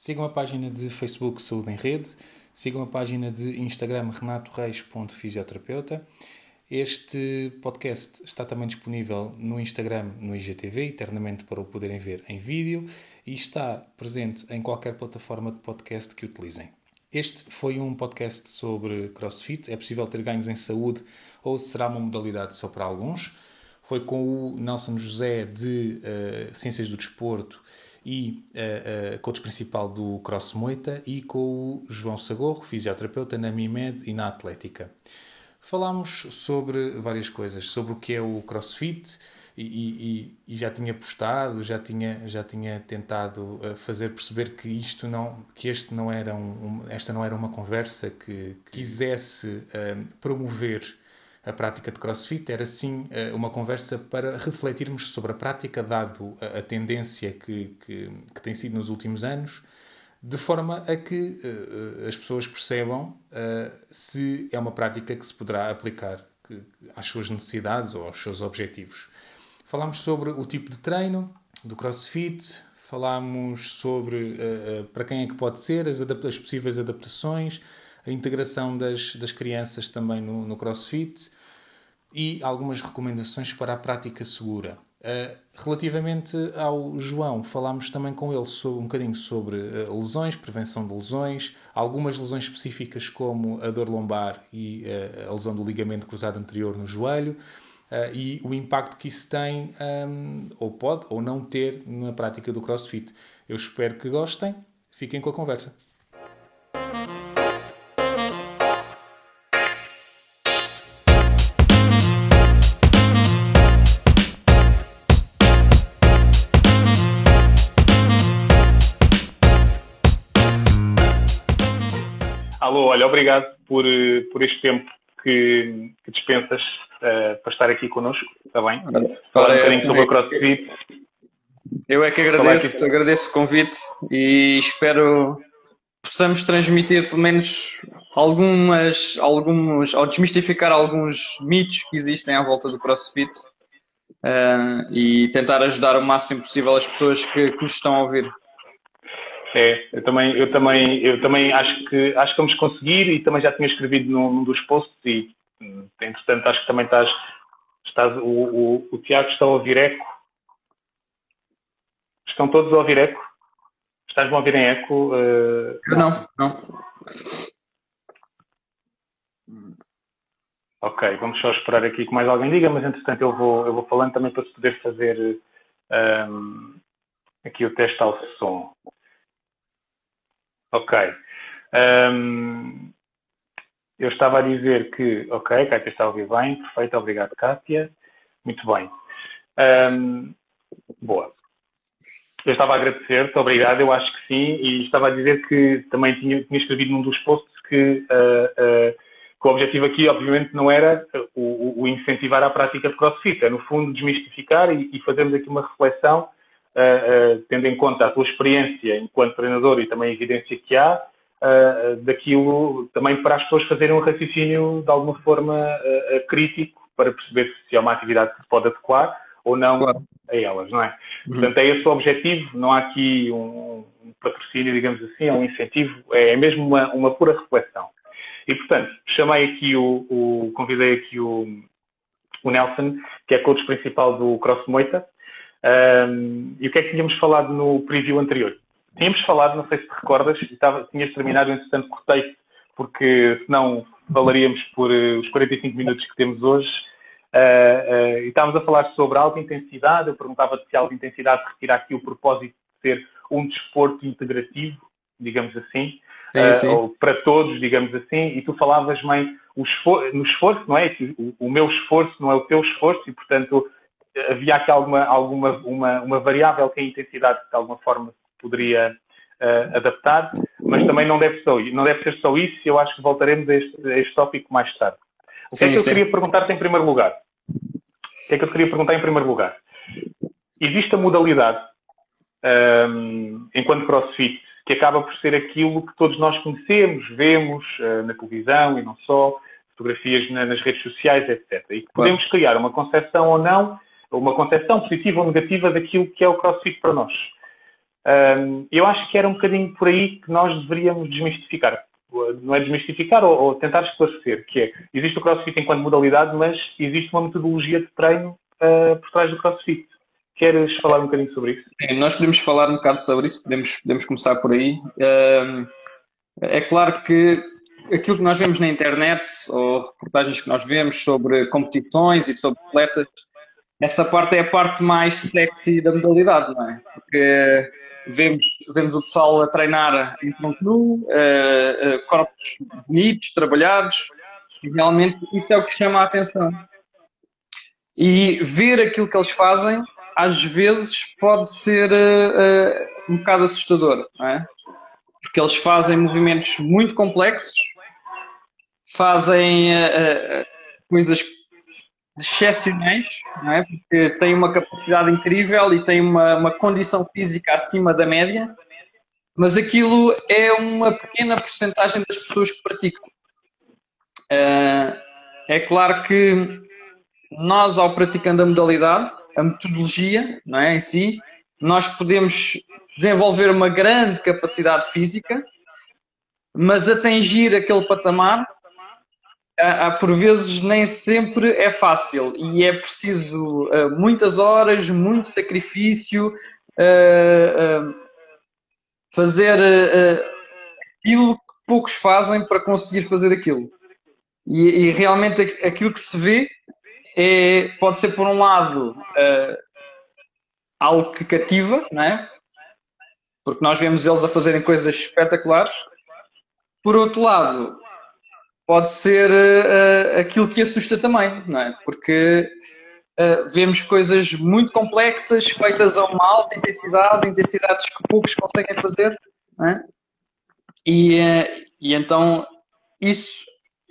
Sigam a página de Facebook Saúde em Rede, sigam a página de Instagram renatoreis.fisioterapeuta. Este podcast está também disponível no Instagram, no IGTV, eternamente para o poderem ver em vídeo, e está presente em qualquer plataforma de podcast que utilizem. Este foi um podcast sobre CrossFit. É possível ter ganhos em saúde ou será uma modalidade só para alguns? Foi com o Nelson José de uh, Ciências do Desporto e uh, uh, coach principal do Cross Moita e com o João Sagorro, fisioterapeuta na MIMED e na Atlética. Falámos sobre várias coisas, sobre o que é o CrossFit e, e, e já tinha postado, já tinha, já tinha tentado eh, fazer perceber que isto não, que este não era um, esta não era uma conversa que quisesse uh, promover a prática de CrossFit, era sim uh, uma conversa para refletirmos sobre a prática, dado a, a tendência que, que, que tem sido nos últimos anos de forma a que uh, as pessoas percebam uh, se é uma prática que se poderá aplicar que, às suas necessidades ou aos seus objetivos. Falámos sobre o tipo de treino do CrossFit, falámos sobre uh, para quem é que pode ser, as, as, possíveis adaptações, a integração das, das crianças também no, no CrossFit e algumas recomendações para a prática segura. Uh, relativamente ao João, falámos também com ele sobre, um bocadinho sobre uh, lesões, prevenção de lesões, algumas lesões específicas como a dor lombar e uh, a lesão do ligamento cruzado anterior no joelho e o impacto que isso tem, um, ou pode ou não ter, na prática do crossfit. Eu espero que gostem. Fiquem com a conversa. Alô, olha, obrigado por, eh, por este tempo que, que dispensas uh, para estar aqui connosco, está bem? Falar um bocadinho sobre o CrossFit. Eu é que agradeço, agradeço o convite e espero possamos transmitir pelo menos algumas, alguns, ou desmistificar alguns mitos que existem à volta do CrossFit uh, e tentar ajudar o máximo possível as pessoas que, que nos estão a ouvir. É, eu também, eu também, eu também acho que acho que vamos conseguir e também já tinha escrevido num, num dos posts e entretanto acho que também estás, estás o, o, o Tiago está a ouvir eco. Estão todos a ouvir eco? Estás-me a ouvir em eco? Uh... Não, não. Ok, vamos só esperar aqui que mais alguém diga, mas entretanto eu vou, eu vou falando também para se poder fazer um, ehm, aqui o teste ao som. Ok. Um, eu estava a dizer que, ok, Kátia está a ouvir bem, perfeito, obrigado, Kátia. Muito bem. Um, boa. Eu estava a agradecer-te, obrigado, eu acho que sim, e estava a dizer que também tinha, tinha escrevido num dos posts que, uh, uh, que, o objetivo aqui, obviamente, não era o, o, incentivar a prática de crossfit, é, no fundo, desmistificar e, e fazermos aqui uma reflexão uh, tendo em conta a tua experiência enquanto treinador e também a evidência que há, uh, daquilo também para as pessoas fazerem um raciocínio de alguma forma crítico para perceber se é uma atividade que se pode adequar ou não claro. a elas, não é? Uhum. Portanto, é esse o objetivo, não há aqui um, um patrocínio, digamos assim, é um incentivo, é, é mesmo uma, uma pura reflexão. E, portanto, chamei aqui o, o convidei aqui o, o Nelson, que é coach principal do Cross Moita, um, e o que é que tínhamos falado no preview anterior? Tínhamos falado, não sei se te recordas, estava, tinhas terminado, entretanto cortei porque senão falaríamos por uh, os 45 minutos que temos hoje. Uh, uh, e estávamos a falar sobre alta intensidade. Eu perguntava se a alta intensidade retira aqui o propósito de ser um desporto integrativo, digamos assim, sim, sim. ou para todos, digamos assim. E tu falavas, mãe, esfor no esforço, não é? O, o meu esforço não é o teu esforço e, portanto, havia aqui alguma, alguma uma, uma variável que a intensidade de alguma forma poderia uh, adaptar, mas também não deve, só, não deve ser só isso e eu acho que voltaremos a este, a este tópico mais tarde. O que é que eu sim. queria perguntar-te em primeiro lugar? O que é que eu queria perguntar em primeiro lugar? Existe a modalidade, um, enquanto crossfit, que acaba por ser aquilo que todos nós conhecemos, vemos uh, na televisão e não só, fotografias na, nas redes sociais, etc. E que podemos criar uma concepção ou não uma concepção positiva ou negativa daquilo que é o CrossFit para nós. Um, eu acho que era um bocadinho por aí que nós deveríamos desmistificar. Não é desmistificar ou, ou tentar esclarecer, que é, existe o CrossFit enquanto modalidade, mas existe uma metodologia de treino uh, por trás do CrossFit. Queres falar um bocadinho sobre isso? Sim, nós podemos falar um bocado sobre isso, podemos, podemos começar por aí. Um, é claro que aquilo que nós vemos na internet, ou reportagens que nós vemos sobre competições e sobre atletas, essa parte é a parte mais sexy da modalidade, não é? Porque vemos, vemos o pessoal a treinar em tronco nu, uh, uh, corpos bonitos, trabalhados, e realmente isso é o que chama a atenção. E ver aquilo que eles fazem, às vezes, pode ser uh, um bocado assustador, não é? Porque eles fazem movimentos muito complexos, fazem coisas excepcionais, não é? porque têm uma capacidade incrível e têm uma, uma condição física acima da média, mas aquilo é uma pequena porcentagem das pessoas que praticam. Uh, é claro que nós, ao praticando a modalidade, a metodologia não é, em si, nós podemos desenvolver uma grande capacidade física, mas atingir aquele patamar há, por vezes nem sempre é fácil e é preciso uh, muitas horas, muito sacrifício, uh, uh, fazer aquilo que poucos fazem para conseguir fazer aquilo. E, e, realmente aquilo que se vê é, pode ser, por um lado, algo que cativa, não é? porque nós vemos eles a fazerem coisas espetaculares. Por outro lado, pode ser uh, aquilo que assusta também, não é? Porque uh, vemos coisas muito complexas feitas a uma alta intensidade, intensidades que poucos conseguem fazer, não é? E, uh, e então isso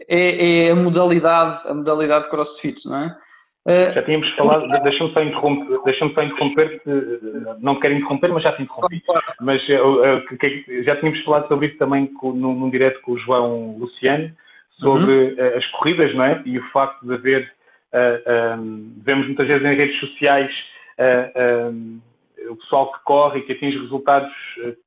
é, é, a modalidade, a modalidade CrossFit, não é? Já tínhamos falado, deixa-me só interromper, deixa só interromper não quero interromper, mas já te interrompi. Mas já tínhamos falado sobre isso também num, num direto com o João Luciano, sobre uhum. Eh, as corridas, não é? E o facto de haver, uh, eh, um, ehm, vemos muitas vezes em redes sociais uh, um, ehm, o pessoal que corre e que atinge resultados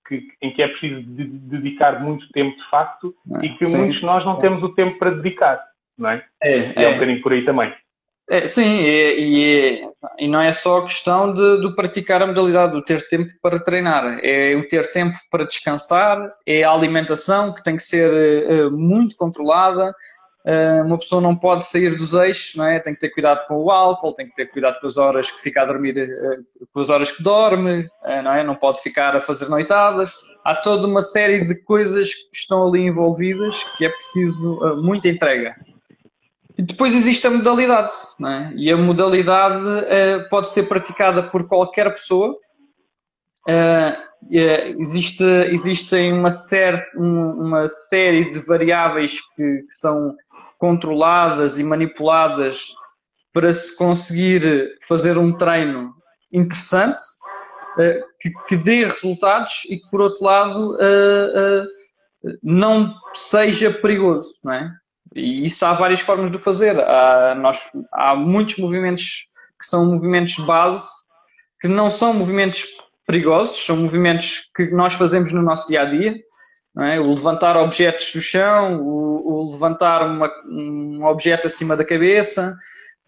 que, em que é preciso de, de dedicar muito tempo de facto é, e que sim. muitos de nós não temos o tempo para dedicar, não é? É, é, é um bocadinho por aí também. É, sim, e, e, e, não é só questão de, de, praticar a modalidade, de ter tempo para treinar, é o ter tempo para descansar, é a alimentação que tem que ser uh, muito controlada. Uh, uma pessoa não pode sair dos eixos, não é? tem que ter cuidado com o álcool, tem que ter cuidado com as horas que fica a dormir, uh, com as horas que dorme, não, é? não pode ficar a fazer noitadas. Há toda uma série de coisas que estão ali envolvidas que é preciso muita entrega. E depois existe a modalidade, é? e a modalidade uh, pode ser praticada por qualquer pessoa. Uh, uh, existe, existem uma, uma série de variáveis que, que, são controladas e manipuladas para se conseguir fazer um treino interessante, que, que, dê resultados e que, por outro lado, não seja perigoso. Não é? E isso há várias formas de fazer. Há, nós, há muitos movimentos que são movimentos base, que não são movimentos perigosos, são movimentos que nós fazemos no nosso dia a dia. É? O levantar objetos do chão, o, o levantar uma, um objeto acima da cabeça.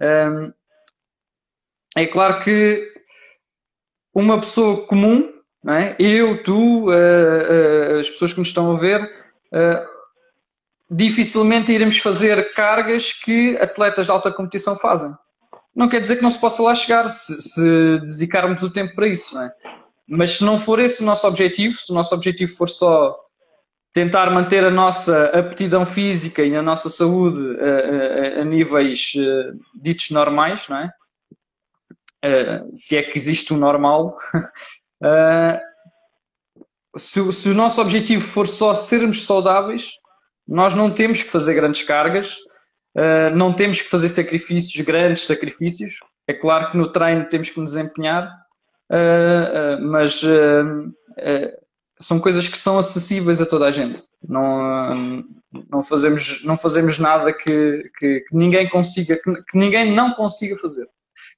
Um, é claro que uma pessoa comum, é? eu, tu, uh, uh, as pessoas que nos estão a ver, uh, dificilmente iremos fazer cargas que atletas de alta competição fazem. Não quer dizer que não se possa lá chegar se, se dedicarmos o tempo para isso, é? Mas se não for esse o nosso objetivo, se o nosso objetivo for só tentar manter a nossa aptidão física e a nossa saúde a, a, a níveis uh, ditos normais, não é? Se é que existe o um normal, se, se, o nosso objetivo for só sermos saudáveis, nós não temos que fazer grandes cargas, uh, não temos que fazer sacrifícios, grandes sacrifícios. É claro que no treino temos que nos empenhar, uh, uh, mas são coisas que são acessíveis a toda a gente. Não, não, fazemos, não fazemos nada que, que, que ninguém consiga, que, que, ninguém não consiga fazer,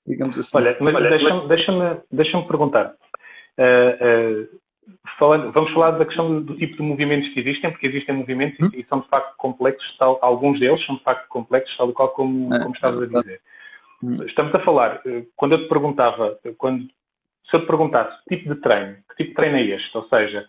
digamos assim. Olha, mas deixa-me deixa deixa perguntar. Uh, uh, falando, vamos falar da questão do tipo de movimentos que existem, porque existem movimentos hum? e são de facto complexos, tal, alguns deles são de facto complexos, tal e qual como, é, como estavas a dizer. Hum. Estamos a falar, eh, quando eu te perguntava, quando, se eu te perguntasse que tipo de treino, que tipo de treino é este? Ou seja,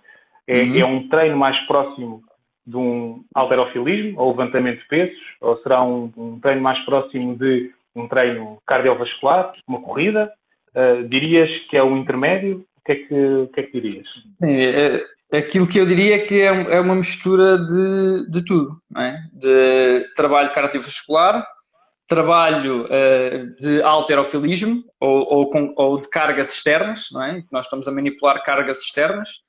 é, uhum. é um treino mais próximo de um alterofilismo ou levantamento de pesos, ou será um, um treino mais próximo de um treino cardiovascular, uma corrida? Uh, dirias que é um intermédio? Que é que, que, é que dirias? É, é, aquilo que eu diria é que é, é uma mistura de, de tudo, é? de trabalho cardiovascular, trabalho uh, de alterofilismo ou, ou, com, ou, de cargas externas, não é? nós estamos a manipular cargas externas,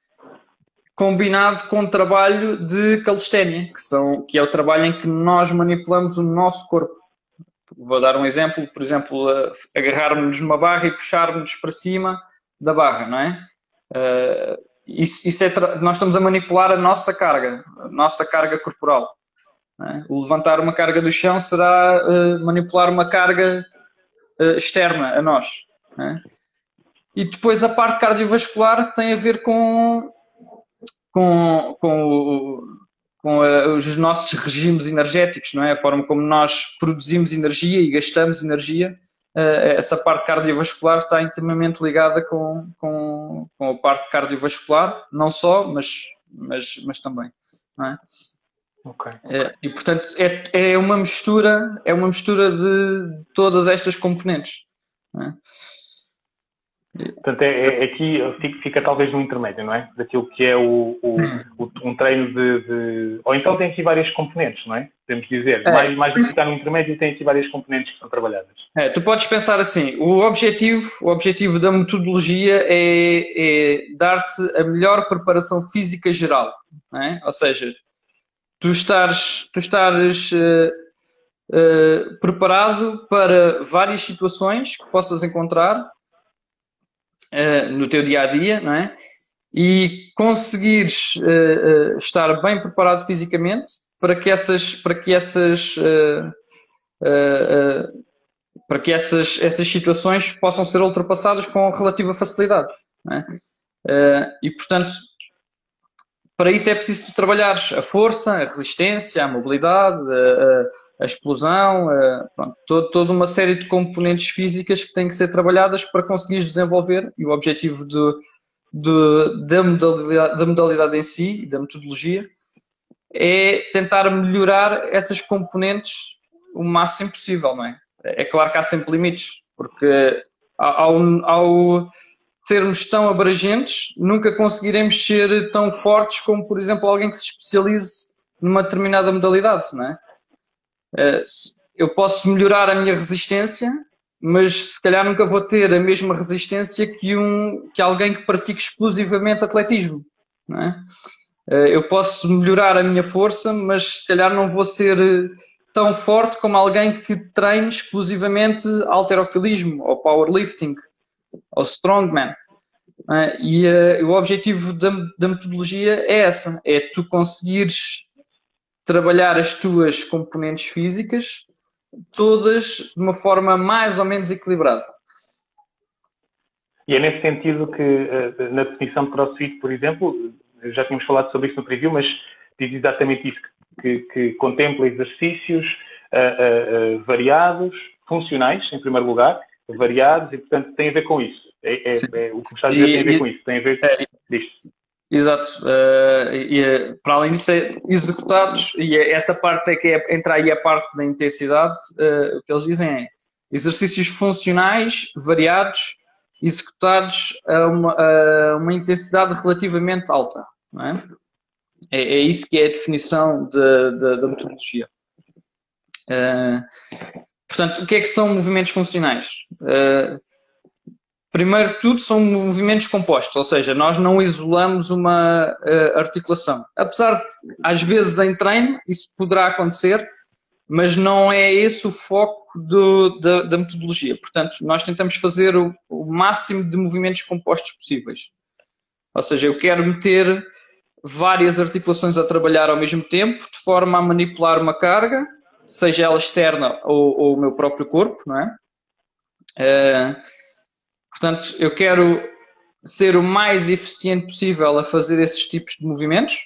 combinado com trabalho de calistenia, que, são, que é o trabalho em que nós manipulamos o nosso corpo. Vou dar um exemplo, por exemplo, uh, agarrarmos numa barra e puxarmos para cima da barra, não é? Uh, isso, isso é nós estamos a manipular a nossa carga, a nossa carga corporal. É? O levantar uma carga do chão será uh, manipular uma carga uh, externa a nós. É? E depois a parte cardiovascular tem a ver com, com, com, o, com a, os nossos regimes energéticos, não é? A forma como nós produzimos energia e gastamos energia. Uh, essa parte cardiovascular está intimamente ligada com, com, com a parte cardiovascular, não só, mas, mas, mas também. É? Okay. É, e portanto é, é uma mistura, é uma mistura de, de todas estas componentes. É? Portanto, é, é, aqui fica, fica, talvez no intermédio, não é? Daquilo que é o, o, o um treino de, de, Ou então tem aqui várias componentes, não é? Podemos dizer. É, mais, mais do que está no intermédio, tem aqui várias componentes que são trabalhadas. É, tu podes pensar assim: o objetivo, o objetivo da metodologia é, é dar-te a melhor preparação física geral. Não é? Ou seja, tu estares, tu estares uh, uh, preparado para várias situações que possas encontrar uh, no teu dia a dia, não é? E conseguires estar bem preparado fisicamente para que essas, para que essas, para que essas, essas situações possam ser ultrapassadas com relativa facilidade. É? e portanto, para isso é preciso trabalhar a força, a resistência, a mobilidade, a, a explosão, a, pronto, todo, toda uma série de componentes físicas que têm que ser trabalhadas para conseguir desenvolver e o objetivo do, do, da, modalidade, da modalidade em si, da metodologia, é tentar melhorar essas componentes o máximo possível, não é? É claro que há sempre limites, porque ao, ao sermos tão abrangentes, nunca conseguiremos ser tão fortes como, por exemplo, alguém que se especialize numa determinada modalidade, não é? Eh, eu posso melhorar a minha resistência, mas se calhar nunca vou ter a mesma resistência que, um, que alguém que pratique exclusivamente atletismo, não é? Eh, eu posso melhorar a minha força, mas se calhar não vou ser tão forte como alguém que treine exclusivamente alterofilismo ou powerlifting ou strongman. É? E uh, o objetivo da, metodologia é essa: é tu conseguires trabalhar as tuas componentes físicas todas de uma forma mais ou menos equilibrada. E é nesse sentido que, uh, na definição de CrossFit, por exemplo, já tínhamos falado sobre isso no preview, mas diz exatamente isso, que, que contempla exercícios uh, variados, funcionais, em primeiro lugar, variados, e portanto tem a ver com isso. É, é, é, o que está a dizer e, tem a ver e, com isso, tem a ver é, disto. Exato. Uh, e, para além disso, é executados, e é, essa parte é que é, entra aí a parte da intensidade, uh, o que eles dizem é exercícios funcionais, variados, executados a uma, a uma intensidade relativamente alta. Não é? É, é, isso que é a definição de, de, da metodologia. Uh, portanto, o que é que são movimentos funcionais? Uh, Primeiro de tudo, são movimentos compostos, ou seja, nós não isolamos uma uh, articulação. Apesar de, às vezes, em treino, isso poderá acontecer, mas não é esse o foco do, da, da, metodologia. Portanto, nós tentamos fazer o, o, máximo de movimentos compostos possíveis. Ou seja, eu quero meter várias articulações a trabalhar ao mesmo tempo, de forma a manipular uma carga, seja ela externa ou, ou o meu próprio corpo, não é? Uh, Portanto, eu quero ser o mais eficiente possível a fazer esses tipos de movimentos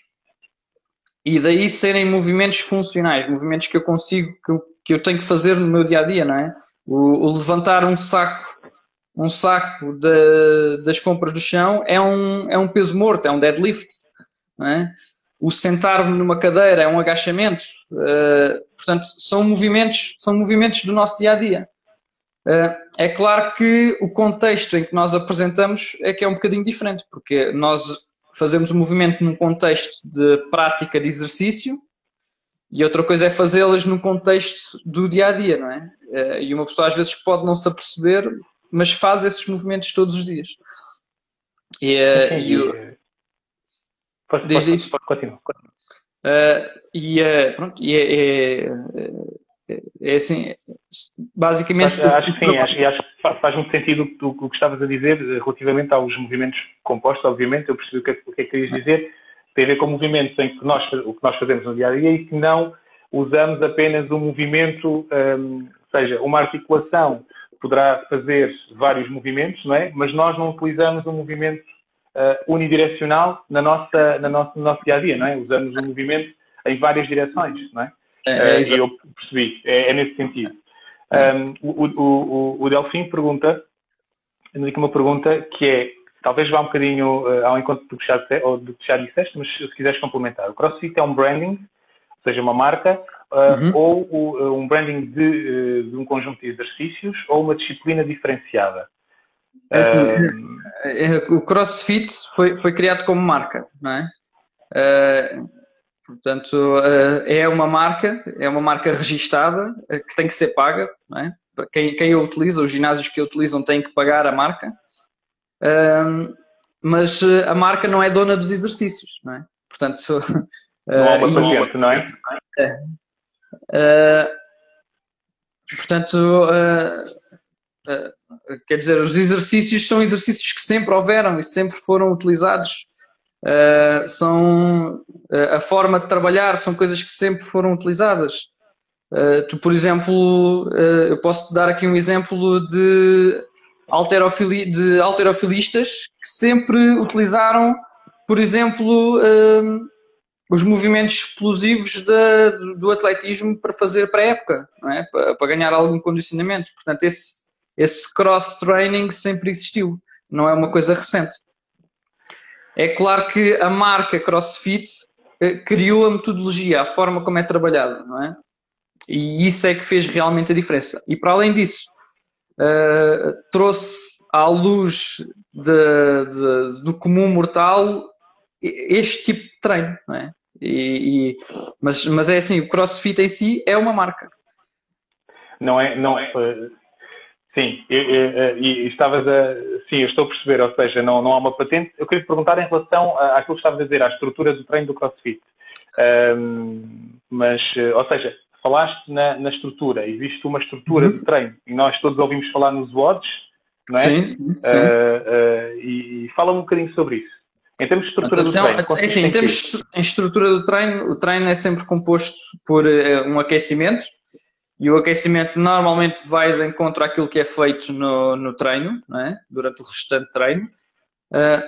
e daí serem movimentos funcionais, movimentos que eu consigo, que eu, que eu tenho que fazer no meu dia a dia, não é? O, o levantar um saco, um saco de, das compras do chão é um, é um peso morto, é um deadlift, não é? O sentar-me numa cadeira é um agachamento, uh, portanto, são movimentos, são movimentos do nosso dia a dia. Uh, é claro que o contexto em que nós apresentamos é que é um bocadinho diferente, porque nós fazemos o movimento num contexto de prática de exercício e outra coisa é fazê-las num contexto do dia a dia, não é? Eh, e uma pessoa às vezes pode não se aperceber, mas faz esses movimentos todos os dias. E, uh, e o... pode, pode, pode, continua. Uh, e, uh, pronto, e é, é, é, é, assim, basicamente. Acho, que sim, acho, acho que faz muito sentido o, que estavas a dizer relativamente aos movimentos compostos, obviamente, eu percebi o que, é, o que é que querias dizer tem a ver com movimentos em que nós, o que nós fazemos no dia a dia e que não usamos apenas um movimento, um, seja, uma articulação poderá fazer vários movimentos, não é? Mas nós não utilizamos um movimento uh, unidirecional na nossa, na nossa, no nosso dia a dia, não é? Usamos um movimento em várias direções, não é? é, é uh, e eu percebi, é, é nesse sentido. Um, o, o, o, o Delfim pergunta, aqui uma pergunta que é talvez vá um bocadinho uh, ao encontro do que, já, ou do que já disseste, mas se quiseres complementar. O CrossFit é um branding, ou seja, uma marca, uh, uhum. ou um branding de, de, um conjunto de exercícios, ou uma disciplina diferenciada. É assim, é, o CrossFit foi, foi criado como marca, não é? portanto, é uma marca, é uma marca registada que tem que ser paga, não é? Quem, quem a utiliza, os ginásios que a utilizam têm que pagar a marca mas a marca não é dona dos exercícios, não é? Portanto, não há uma paciente, não é? é. Portanto, quer dizer, os exercícios são exercícios que sempre houveram e sempre foram utilizados. são a forma de trabalhar, são coisas que sempre foram utilizadas. tu, por exemplo, eu posso dar aqui um exemplo de alterofili, de alterofilistas que sempre utilizaram, por exemplo, os movimentos explosivos de, do atletismo para fazer para a época, é? para, para, ganhar algum condicionamento. Portanto, esse, esse cross-training sempre existiu, não é uma coisa recente. É claro que a marca CrossFit eh, criou a metodologia, a forma como é trabalhada, não é? E isso é que fez realmente a diferença. E para além disso, uh, trouxe à luz de, de, do comum mortal este tipo de treino, não é? E, e, mas, mas é assim, o CrossFit em si é uma marca. Não é, não é. Eh, sim, e estavas a. Sim, eu estou a perceber, ou seja, não, não há uma patente. Eu queria perguntar em relação àquilo que estavas a dizer, à estrutura do treino do CrossFit. Um, mas, eh, ou seja, falaste na, na estrutura, existe uma estrutura uhum. de treino e nós todos ouvimos falar nos WODs, não é? Sim, sim. Uh, uh, e, e fala um bocadinho sobre isso. Em termos de estrutura então, do treino. É assim, em termos em estrutura do treino, o treino é sempre composto por uh, um aquecimento e o aquecimento normalmente vai de encontro àquilo que é feito no, no treino, é? durante o restante treino. Uh,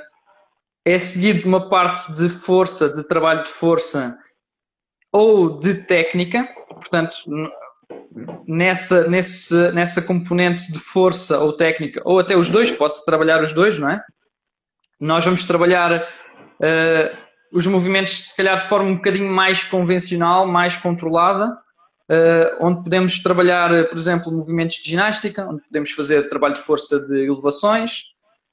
é seguido de uma parte de força, de trabalho de força ou de técnica, portanto, nessa, nesse, nessa componente de força ou técnica, ou até os dois, pode-se trabalhar os dois, não é? Nós vamos trabalhar uh, os movimentos, se calhar, de forma um bocadinho mais convencional, mais controlada, onde podemos trabalhar, por exemplo, movimentos de ginástica, onde podemos fazer trabalho de força de elevações,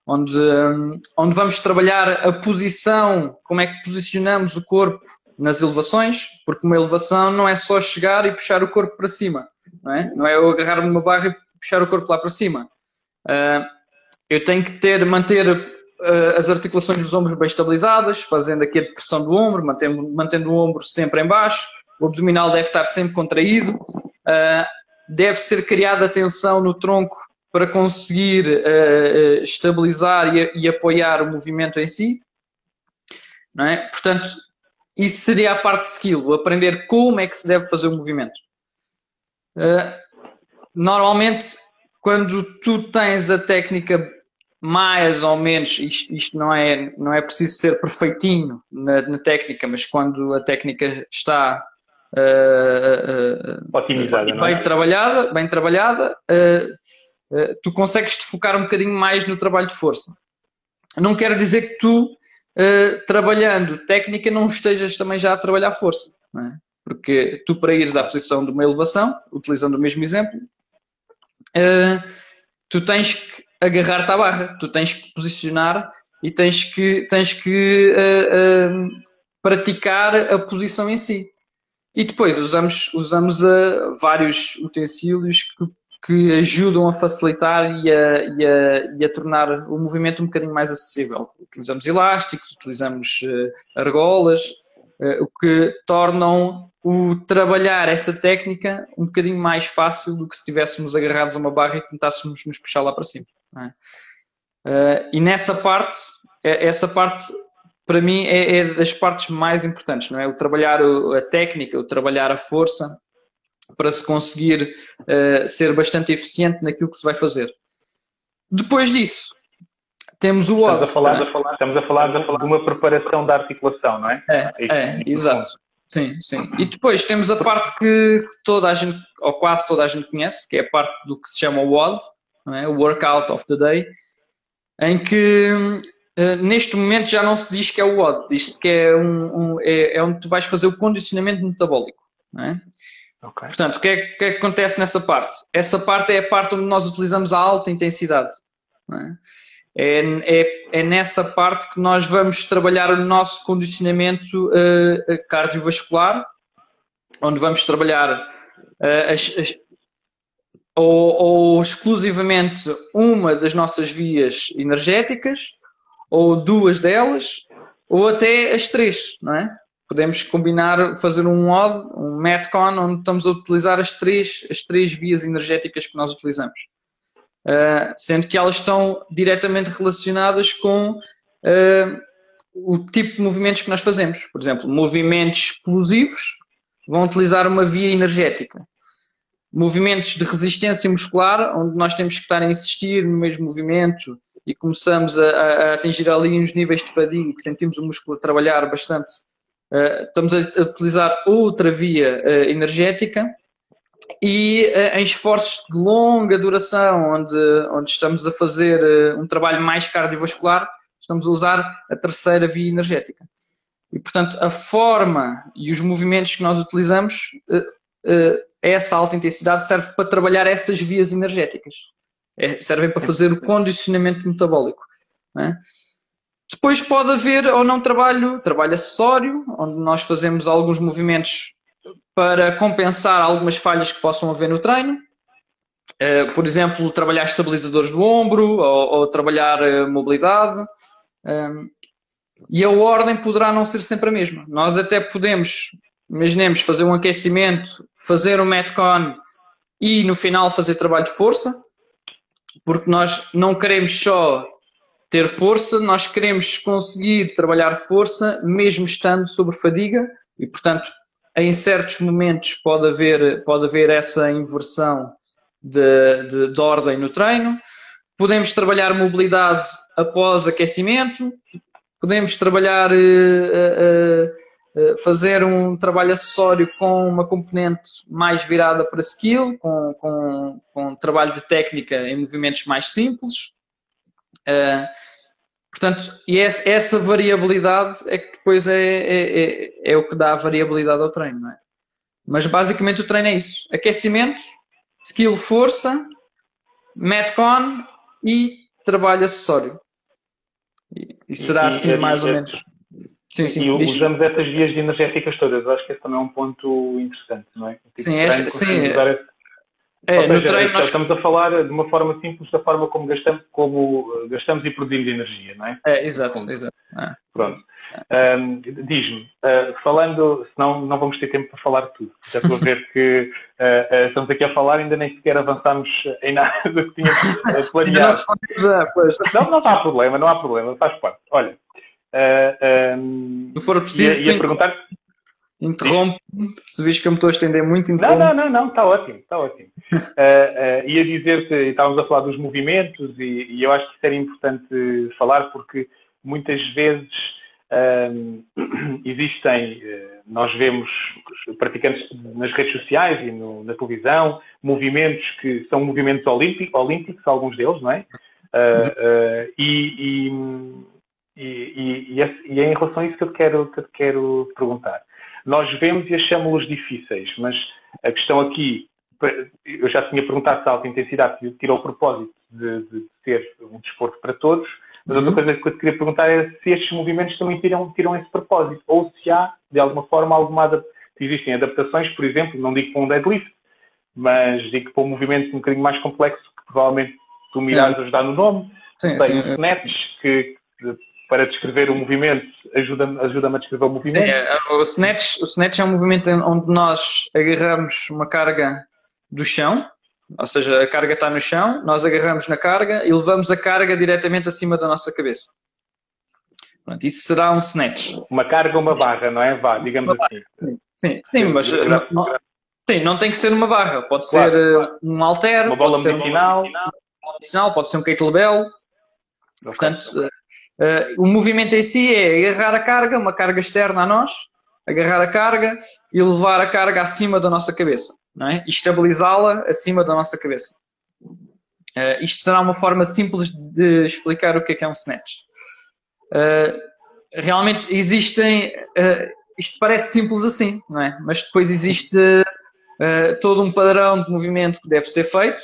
onde, um, onde vamos trabalhar a posição, como é que posicionamos o corpo nas elevações, porque uma elevação não é só chegar e puxar o corpo para cima, não é? Não é eu agarrar-me numa barra e puxar o corpo lá para cima. Uh, eu tenho que ter, manter as articulações dos ombros bem estabilizadas, fazendo aqui a depressão do ombro, mantendo, mantendo o ombro sempre em baixo, o abdominal deve estar sempre contraído, uh, deve ser criada tensão no tronco para conseguir estabilizar e, apoiar o movimento em si. Não é? Portanto, isso seria a parte de skill, aprender como é que se deve fazer o movimento. Normalmente, quando tu tens a técnica mais ou menos, isto, isto, não, é, não é preciso ser perfeitinho na, na técnica, mas quando a técnica está uh, uh, otimizada, bem, é? trabalhada, bem trabalhada, uh, tu consegues te focar um bocadinho mais no trabalho de força. Não quer dizer que tu, trabalhando técnica, não estejas também já a trabalhar força, é? porque tu para ires à posição de uma elevação, utilizando o mesmo exemplo, tu tens que agarrar-te à barra, tu tens que posicionar e tens que, tens que praticar a posição em si. E depois usamos, usamos uh, vários utensílios que, que ajudam a facilitar e a, e, a, e a, tornar o movimento um bocadinho mais acessível. Utilizamos elásticos, utilizamos uh, argolas, uh, o que tornam o trabalhar essa técnica um bocadinho mais fácil do que se estivéssemos agarrados a uma barra e tentássemos nos puxar lá para cima. É? e nessa parte, essa parte para mim é, é, das partes mais importantes, não é? O trabalhar a técnica, o trabalhar a força para se conseguir uh, ser bastante eficiente naquilo que se vai fazer. Depois disso, temos o WOD. Estamos a falar, é? falar, estamos a falar de uma preparação da articulação, não é? É, é, é exato. Sim, sim. E depois temos a parte que toda a gente, ou quase toda a gente conhece, que é a parte do que se chama o WOD, é? o Workout of the Day, em que neste momento já não se diz que é o WOD, diz-se que é, um, um, é, é, onde tu vais fazer o condicionamento metabólico. É? Okay. Portanto, o que, é, que, é, que acontece nessa parte? Essa parte é a parte onde nós utilizamos a alta intensidade. É? é? É, é, nessa parte que nós vamos trabalhar o nosso condicionamento uh, cardiovascular, onde vamos trabalhar uh, as, as, ou, ou exclusivamente uma das nossas vias energéticas ou duas delas, ou até as três, não é? Podemos combinar, fazer um odd, um metcon, onde estamos a utilizar as três, as três vias energéticas que nós utilizamos. Uh, sendo que elas estão diretamente relacionadas com uh, o tipo de movimentos que nós fazemos. Por exemplo, movimentos explosivos vão utilizar uma via energética. Movimentos de resistência muscular, onde nós temos que estar a insistir no mesmo movimento e começamos a, a atingir ali uns níveis de fadiga que sentimos o músculo a trabalhar bastante, uh, estamos a, a, utilizar outra via uh, energética e uh, em esforços de longa duração, onde, onde estamos a fazer um trabalho mais cardiovascular, estamos a usar a terceira via energética. E, portanto, a forma e os movimentos que nós utilizamos, essa alta intensidade serve para trabalhar essas vias energéticas é, servem para fazer o condicionamento metabólico. É? Depois pode haver ou não trabalho, trabalho acessório, onde nós fazemos alguns movimentos para compensar algumas falhas que possam haver no treino. Uh, por exemplo, trabalhar estabilizadores do ombro ou, ou trabalhar uh, mobilidade. Um, e a ordem poderá não ser sempre a mesma. Nós até podemos, imaginemos, fazer um aquecimento, fazer um Metcon e no final fazer trabalho de força porque nós não queremos só ter força, nós queremos conseguir trabalhar força mesmo estando sobre fadiga e, portanto, em certos momentos pode haver, pode haver essa inversão de, de, de ordem no treino. Podemos trabalhar mobilidade após aquecimento, podemos trabalhar uh, uh, fazer um trabalho acessório com uma componente mais virada para skill, com, com, com trabalho de técnica em movimentos mais simples. Uh, portanto, e essa, essa, variabilidade é que depois é, é, é, é, o que dá a variabilidade ao treino, não é? Mas basicamente o treino é isso: aquecimento, skill, força, metcon e trabalho acessório. E, e será assim mais ou menos. Sim, sim, e usamos essas vias energéticas todas. Acho que esse também é um ponto interessante, não é? Tipo, sim, é, sim. Esse... É, no treino nós... Estamos a falar de uma forma simples da forma como gastamos, como eh, gastamos e produzimos energia, não é? É, exato, exato. É. Pronto. Um, Diz-me, uh, falando, senão não vamos ter tempo para falar tudo. Já estou a ver que uh, uh, estamos aqui a falar, ainda nem sequer avançamos em nada do que tínhamos planeado. não, não há problema, não há problema, faz parte. Olha, Uh, um, Se for preciso, ia, ia perguntar. interrompo, se vês que eu me estou a estender muito. Não, não, não, está ótimo, está ótimo. uh, uh, ia dizer que estávamos a falar dos movimentos e, e, eu acho que isso era importante falar porque muitas vezes uh, existem, nós vemos praticantes nas redes sociais e no, na televisão, movimentos que são movimentos olímpicos, olímpicos alguns deles, não é? e, e e, e, e, é, e, é em relação a isso que eu te quero, que eu quero perguntar. Nós vemos e achamos-los difíceis, mas a questão aqui, eu já tinha perguntado se a alta intensidade tirou o propósito de, de ser um desporto para todos, mas outra uhum. coisa que eu te queria perguntar é se estes movimentos também tiram, tiram esse propósito, ou se há, de alguma forma, alguma se existem adaptações, por exemplo, não digo para um deadlift, mas digo para um movimento um bocadinho mais complexo, que provavelmente tu me irás ajudar no nome, sim, tem sim. snatch, que para descrever o movimento, ajuda-me ajuda a descrever o movimento? Sim, é, o, snatch, o snatch é um movimento onde nós agarramos uma carga do chão, ou seja, a carga está no chão, nós agarramos na carga e levamos a carga diretamente acima da nossa cabeça. Pronto, isso será um snatch. Uma carga ou uma barra, não é? Vá, digamos uma assim. Sim, sim, mas não, sim, não tem que ser uma barra. Pode claro, ser claro. um alter, uma bola pode ser medicinal. Pode ser um kettlebell. Portanto, Uh, o movimento em si é agarrar a carga, uma carga externa a nós, agarrar a carga e levar a carga acima da nossa cabeça, não é? E estabilizá-la acima da nossa cabeça. Uh, isto será uma forma simples de explicar o que é que é um snatch. Uh, realmente existem, isto parece simples assim, não é? Mas depois existe todo um padrão de movimento que deve ser feito,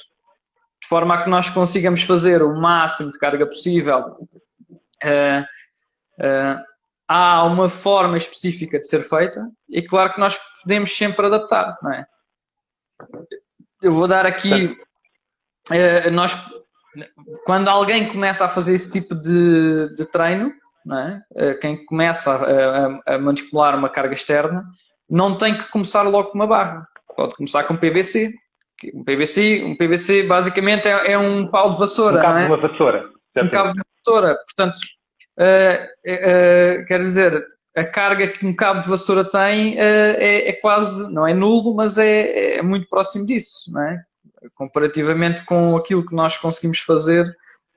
de forma a que nós consigamos fazer o máximo de carga possível há uma forma específica de ser feita e claro que nós podemos sempre adaptar, não é? Eu vou dar aqui, uh, nós, quando alguém começa a fazer esse tipo de, de treino, não é? quem começa a, a, manipular uma carga externa, não tem que começar logo com uma barra, pode começar com PVC. Um PVC, um PVC basicamente é, é um pau de vassoura. Um cabo é? de uma vassoura. Um cabo de vassoura. Portanto, uh, uh, quer dizer, a carga que um cabo de vassoura tem é, é, quase, não é nulo, mas é, é, muito próximo disso, não é? Comparativamente com aquilo que nós conseguimos fazer,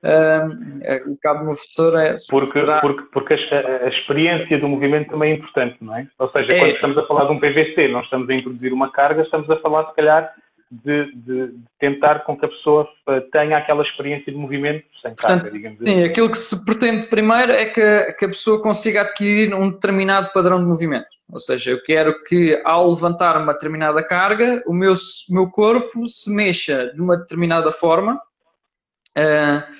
uh, o cabo de uma vassoura é. Porque, será... porque, porque a, a, experiência do movimento também é importante, não é? Ou seja, quando estamos a falar de um PVC, nós estamos a introduzir uma carga, estamos a falar, se calhar, de, de, tentar com que a pessoa tenha aquela experiência de movimento sem Portanto, carga, digamos assim. Sim, aquilo que se pretende primeiro é que, que, a pessoa consiga adquirir um determinado padrão de movimento. Ou seja, eu quero que ao levantar uma determinada carga, o meu, meu corpo se mexa de uma determinada forma, uh,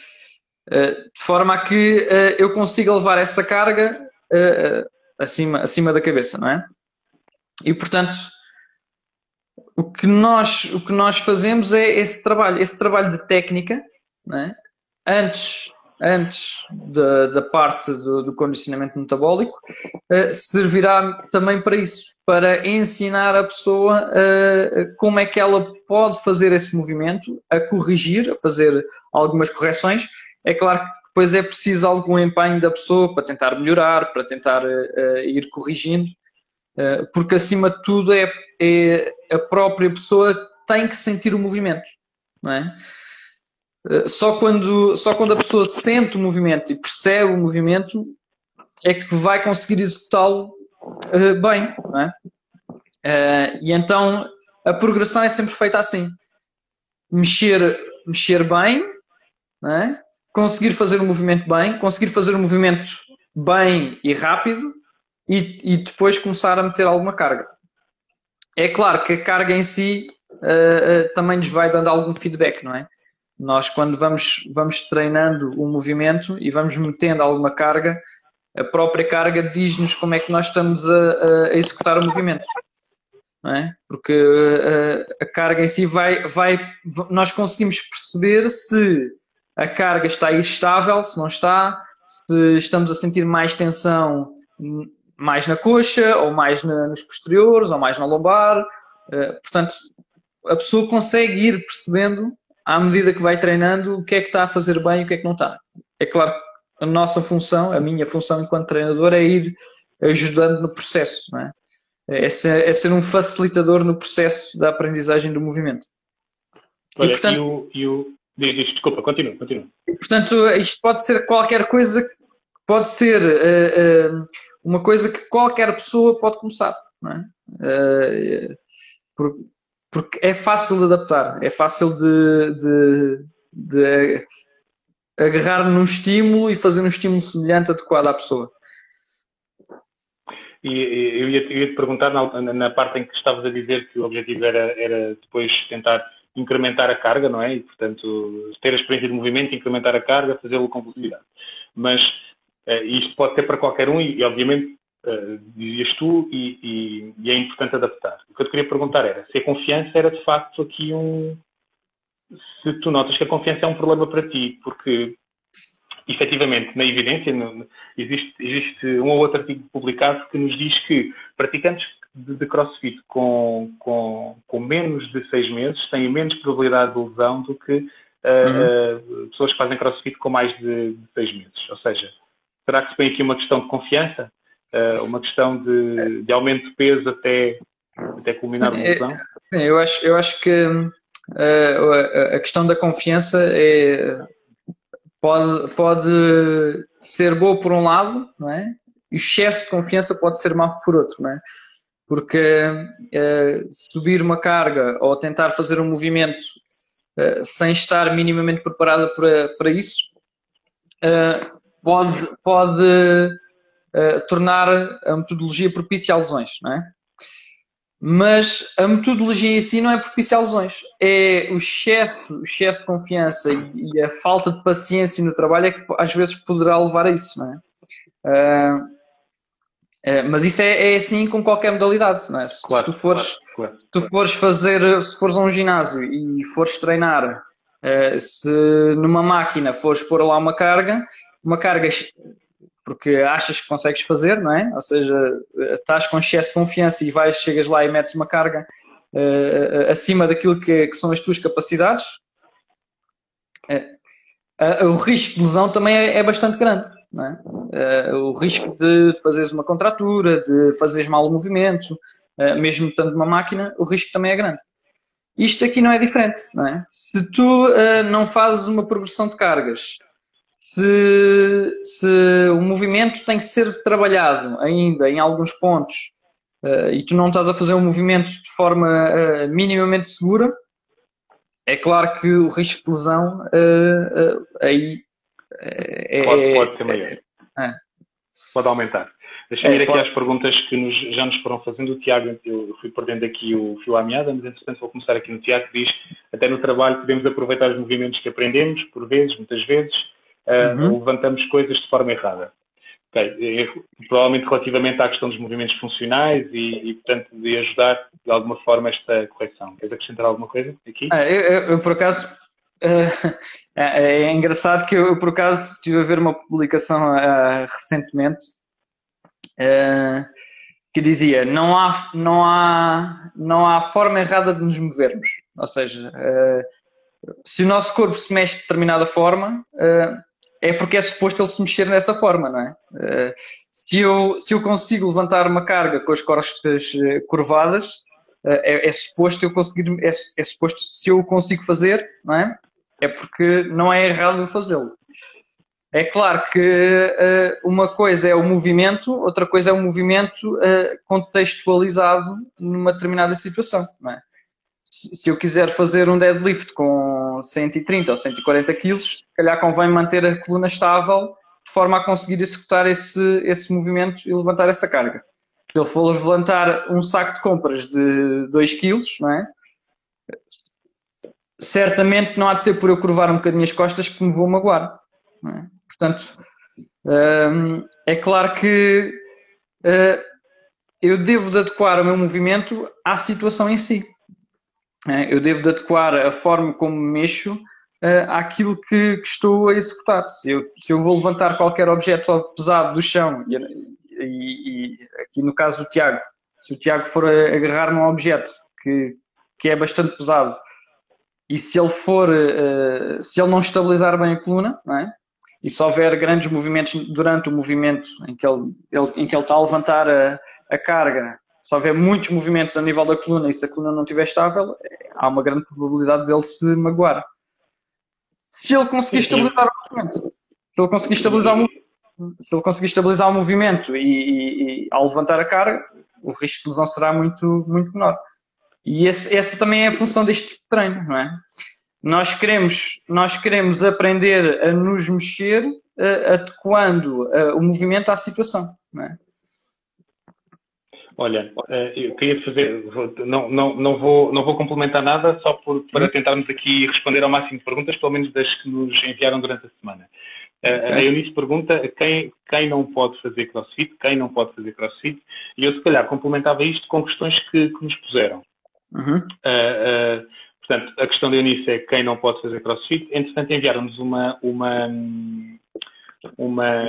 uh, de forma a que uh, eu consiga levar essa carga acima, acima da cabeça, não é? E portanto o que nós, o que nós fazemos é esse trabalho, esse trabalho de técnica, é? antes, antes da, da parte do, do, condicionamento metabólico, uh, servirá também para isso, para ensinar a pessoa uh, como é que ela pode fazer esse movimento, a corrigir, a fazer algumas correções. É claro que depois é preciso algum empenho da pessoa para tentar melhorar, para tentar uh, ir corrigindo, porque acima de tudo é é a própria pessoa tem que sentir o movimento, não é? Eh, só quando, só quando a pessoa sente o movimento e percebe o movimento é que vai conseguir executá-lo uh, bem, não é? Uh, e então a progressão é sempre feita assim: mexer, mexer bem, é? conseguir fazer o movimento bem, conseguir fazer o movimento bem e rápido e, e depois começar a meter alguma carga. É claro que a carga em si uh, uh, também nos vai dando algum feedback, não é? Nós, quando vamos, vamos treinando o movimento e vamos metendo alguma carga, a própria carga diz-nos como é que nós estamos a, a executar o movimento. É? Porque uh, a carga em si vai, vai. Nós conseguimos perceber se a carga está estável, se não está, se estamos a sentir mais tensão mais na coxa, ou mais na, nos posteriores, ou mais na lombar. Uh, portanto, a pessoa consegue ir percebendo, à medida que vai treinando, o que é que está a fazer bem e o que é que não está. É claro a nossa função, a minha função enquanto treinador, é ir ajudando no processo, não é? é ser, é ser um facilitador no processo da aprendizagem do movimento. Olha, e, portanto, e o, e o... Diz, diz, desculpa, continua, continua. Portanto, isto pode ser qualquer coisa, pode ser uh, uh, uma coisa que qualquer pessoa pode começar, não é? Porque, porque é fácil de adaptar, é fácil de, de, de agarrar num estímulo e fazer um estímulo semelhante adequado à pessoa. E eu ia, eu ia te perguntar, na, na, parte em que estavas a dizer que o objetivo era, era depois tentar incrementar a carga, não é? E, portanto, ter a experiência de movimento, incrementar a carga, fazê-lo com velocidade. Mas uh, isto pode ser para qualquer um e, e obviamente, uh, dizias tu, e, e, e, é importante adaptar. O que eu te queria perguntar era se a confiança era, de facto, aqui um... Se tu notas que a confiança é um problema para ti, porque efetivamente, na evidência, no, existe, existe um ou outro artigo publicado que nos diz que praticantes de, de crossfit com, com, com, menos de seis meses têm menos probabilidade de lesão do que uh, uhum. uh, pessoas que fazem crossfit com mais de, de, seis meses. Ou seja, será que se põe aqui uma questão de confiança? Uh, uma questão de, de, aumento de peso até, até culminar uma lesão? Sim, eu acho, eu acho que a questão da confiança é pode, pode ser boa por um lado, não é? E o excesso de confiança pode ser mau por outro, não é? Porque uh, subir uma carga ou tentar fazer um movimento sem estar minimamente preparada para, para isso uh, pode, pode tornar a metodologia propícia a lesões, não é? mas a metodologia em si não é propícia a lesões. É o excesso, o excesso de confiança e, e, a falta de paciência no trabalho é que às vezes poderá levar a isso, não é? Uh, uh, mas isso é, é, assim com qualquer modalidade, não é? Se, claro, se tu fores, claro, claro. tu fores fazer, se fores a um ginásio e fores treinar, uh, se numa máquina fores pôr lá uma carga, uma carga porque achas que consegues fazer, não é? Ou seja, estás com excesso de confiança e vais, chegas lá e metes uma carga uh, acima daquilo que, que, são as tuas capacidades, uh, uh, o risco de lesão também é, é bastante grande, não é? o risco de fazeres uma contratura, de fazeres mal o movimento, mesmo estando numa máquina, o risco também é grande. Isto aqui não é diferente, não é? Se tu não fazes uma progressão de cargas se, se o movimento tem que ser trabalhado ainda em alguns pontos uh, e tu não estás a fazer um movimento de forma uh, minimamente segura, é claro que o risco de lesão uh, aí é, pode, pode ser maior. É. Pode aumentar. Deixa-me é, ir aqui pode... às perguntas que nos, já nos foram fazendo. O Tiago, eu fui perdendo aqui o fio à meada, mas entretanto vou começar aqui no Tiago, que diz até no trabalho podemos aproveitar os movimentos que aprendemos, por vezes, muitas vezes, uh, uhum. levantamos coisas de forma errada. Okay. Provavelmente relativamente à questão dos movimentos funcionais e, e, portanto, de ajudar de alguma forma esta correção. Queres acrescentar alguma coisa aqui? Ah, eu, eu, eu, por acaso, uh, é, é, engraçado que eu, eu, por acaso, estive a ver uma publicação uh, recentemente uh, que dizia não há, não, há, não há forma errada de nos movermos. Ou seja, se o nosso corpo se mexe de determinada forma, é porque é suposto ele se mexer dessa forma, não é? Uh, se, eu, se eu consigo levantar uma carga com as costas uh, curvadas, uh, é, é, suposto eu conseguir, é, é, suposto, se eu consigo fazer, não é? É porque não é errado fazê-lo. É claro que uma coisa é o movimento, outra coisa é o movimento contextualizado numa determinada situação, não é? Se eu quiser fazer um deadlift com 130 ou 140 quilos, calhar convém manter a coluna estável de forma a conseguir executar esse, esse movimento e levantar essa carga. Se eu for levantar um saco de compras de 2 quilos, não é? certamente não há de ser por eu curvar um bocadinho as costas que me vou magoar. É? Portanto, hum, é claro que uh, eu devo de adequar o meu movimento à situação em si. É, eu devo de adequar a forma como mexo uh, àquilo que, que, estou a executar. Se eu, se eu vou levantar qualquer objeto pesado do chão, e, e, e, aqui no caso do Tiago, se o Tiago for agarrar num objeto que, que é bastante pesado, e se ele for, uh, se ele não estabilizar bem a coluna, é? e se houver grandes movimentos durante o movimento em que ele, ele em que ele está a levantar a, a carga Se houver muitos movimentos a nível da coluna e se a coluna não estiver estável, há uma grande probabilidade dele se magoar. Se ele conseguir estabilizar o movimento, se ele conseguir estabilizar o, se ele conseguir estabilizar o movimento e, e, e ao levantar a carga, o risco de lesão será muito, muito menor. E esse, essa também é a função deste tipo de treino, não é? Nós queremos, nós queremos aprender a nos mexer uh, adequando uh, o movimento à situação, não é? Olha, eh, eu queria fazer, não, não, não, vou, não vou complementar nada, só por, para uhum. tentarmos aqui responder ao máximo de perguntas, pelo menos das que nos enviaram durante a semana. Okay. A Eunice pergunta quem, quem não pode fazer crossfit, quem não pode fazer crossfit, e eu se calhar complementava isto com questões que, que nos puseram. Uhum. Uh, uh, portanto, a questão da Eunice é quem não pode fazer crossfit. Entretanto, enviaram-nos uma, uma, uma.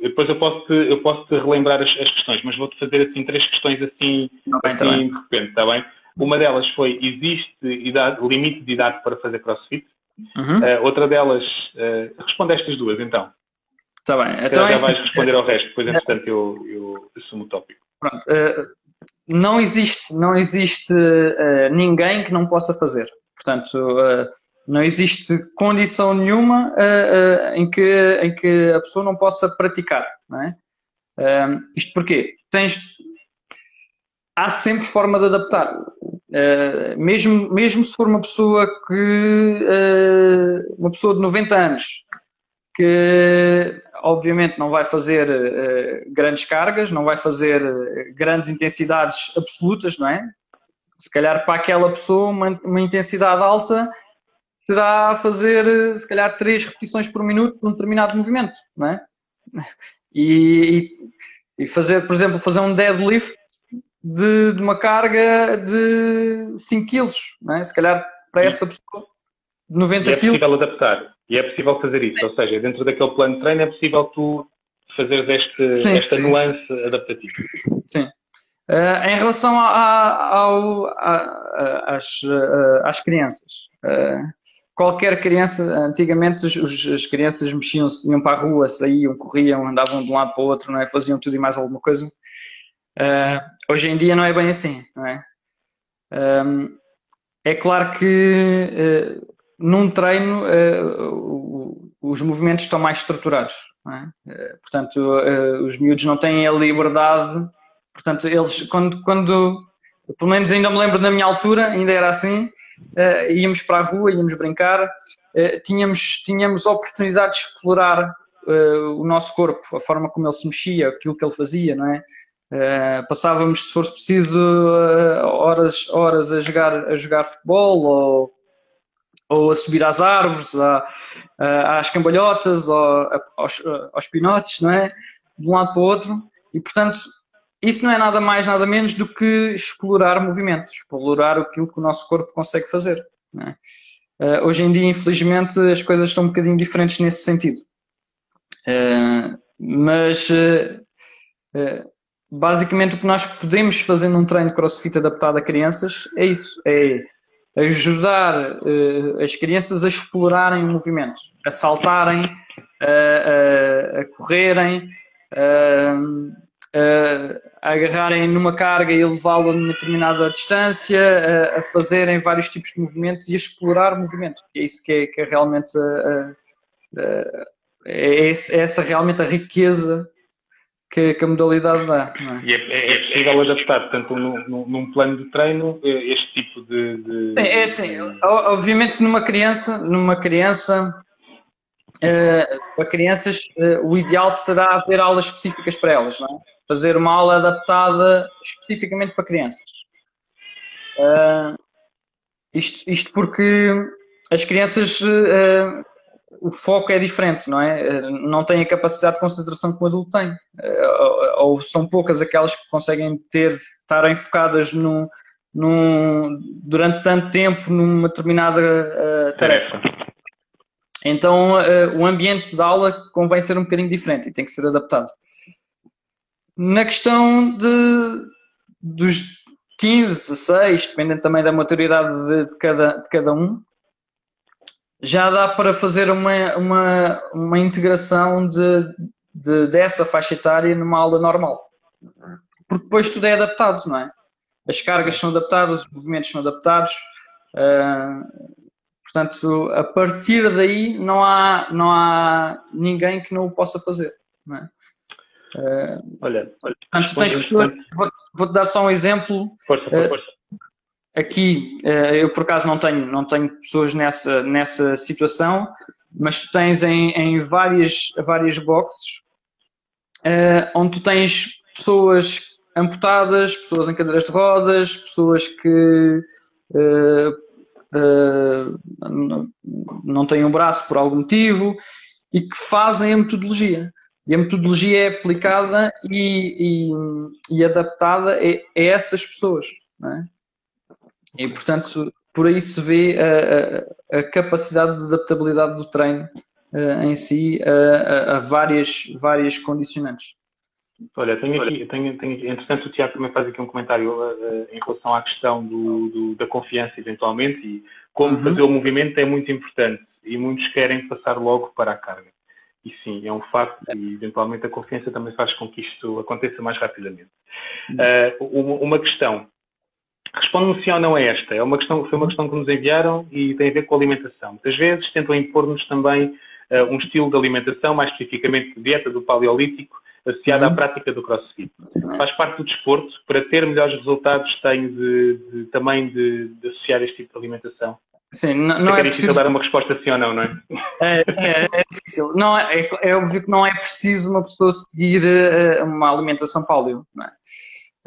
Depois eu posso, eu posso te relembrar as, as questões, mas vou-te fazer assim três questões assim, tá assim tá de repente, está bem? Uma delas foi, existe idade, limite de idade para fazer crossfit? Uhum. Uh, outra delas, uh, responde estas duas então. Está bem. Então, já é vais assim, responder ao resto, depois entretanto eu, eu assumo o tópico. Pronto. Uh, não existe, não existe uh, ninguém que não possa fazer. Portanto, uh, não existe condição nenhuma uh, em, que, em que a pessoa não possa praticar. Não é? isto porquê? Tens, há sempre forma de adaptar. mesmo, mesmo se for uma pessoa que uma pessoa de 90 anos que obviamente não vai fazer uh, grandes cargas, não vai fazer uh, grandes intensidades absolutas, não é? Se calhar para aquela pessoa uma, uma intensidade alta será fazer uh, se calhar três repetições por minuto por um determinado movimento, não é? E, e fazer, por exemplo, fazer um deadlift de, de uma carga de 5 kg, não é? Se calhar para essa pessoa de 90 kg. É possível adaptar. E é possível fazer isso, ou seja, dentro daquele plano de treino é possível tu fazer este, sim, esta sim, nuance sim. adaptativa. Sim. Uh, em relação a, ao, a, a, às, uh, às crianças, uh, qualquer criança, antigamente os, as crianças mexiam-se, iam para a rua, saíam, corriam, andavam de um lado para o outro, não é? faziam tudo e mais alguma coisa. hoje em dia não é bem assim, não é? é claro que num treino uh, os movimentos estão mais estruturados. É? Uh, portanto, uh, os miúdos não têm a liberdade. Portanto, eles, quando, quando, pelo menos ainda me lembro da minha altura, ainda era assim, íamos para a rua, íamos brincar, tínhamos, tínhamos a oportunidade de explorar o nosso corpo, a forma como ele se mexia, aquilo que ele fazia, não é? passávamos, se fosse preciso, horas, horas a jogar, a jogar futebol ou ou a subir às árvores, a, às cambalhotas, ou a, aos, aos pinotes, não é? De um lado para o outro. E, portanto, isso não é nada mais, nada menos do que explorar movimentos, explorar aquilo que o nosso corpo consegue fazer. Uh, hoje em dia, infelizmente, as coisas estão um bocadinho diferentes nesse sentido. Uh, mas, uh, basicamente, o que nós podemos fazer num treino de crossfit adaptado a crianças é isso: é ajudar uh, as crianças a explorarem o movimento, a saltarem, a, a, a correrem, a, agarrarem numa carga e levá-la numa determinada distância, a, fazerem vários tipos de movimentos e a explorar movimento. É isso que é, que é realmente é, essa realmente a riqueza que, que a modalidade dá. É? E é, é, é, possível adaptar, portanto, num, num, plano de treino, eh, este tipo de. de é, é assim, obviamente numa criança, numa criança, uh, para crianças, uh, o ideal será ter aulas específicas para elas, não é? Fazer uma aula adaptada especificamente para crianças. Uh, isto, isto porque as crianças o foco é diferente, não é? Não têm a capacidade de concentração que o adulto tem. Ou são poucas aquelas que conseguem ter, estarem focadas durante tanto tempo numa determinada uh, tarefa. Então, uh, o ambiente da aula convém ser um bocadinho diferente e tem que ser adaptado. Na questão de, dos 15, 16, dependendo também da maturidade de, de, cada, de cada um, já dá para fazer uma, uma, uma integração de, de, dessa faixa etária numa aula normal. porque depois tudo é adaptado, não é? As cargas são adaptadas, os movimentos são adaptados. Uh, portanto, a partir daí não há, não há ninguém que não o possa fazer. Não é? Uh, olha, olha portanto, tens pessoas, vou, vou-te dar só um exemplo. Força, uh, força. Aqui, eu por acaso não tenho, não tenho pessoas nessa, nessa situação, mas tu tens em, em várias, várias boxes onde tu tens pessoas amputadas, pessoas em cadeiras de rodas, pessoas que uh, uh, não têm um braço por algum motivo e que fazem a metodologia. E a metodologia é aplicada e, e, e adaptada a, a, essas pessoas. É? E, portanto, por aí se vê a, a, a capacidade de adaptabilidade do treino uh, em si a, várias, várias condicionantes. Olha, tenho aqui, tenho, tenho, entretanto o Tiago também faz aqui um comentário uh, em relação à questão do, do, da confiança eventualmente e como uhum. fazer o movimento é muito importante e muitos querem passar logo para a carga. E sim, é um facto e eventualmente a confiança também faz com que isto aconteça mais rapidamente. Uh, uma questão, responde-me sim ou não a esta, é uma questão, foi uma questão que nos enviaram e tem a ver com a alimentação. Muitas vezes tentam impor-nos também uh, um estilo de alimentação, mais especificamente dieta do paleolítico, associada à uhum. prática do crossfit. Faz parte do desporto. Para ter melhores resultados, tenho de, de também de, de, associar este tipo de alimentação. Sim, não, não é, é difícil dar uma resposta sim ou não, não é? É, é, é difícil. Não é, é, é, óbvio que não é preciso uma pessoa seguir uh, uma alimentação paleo, não é?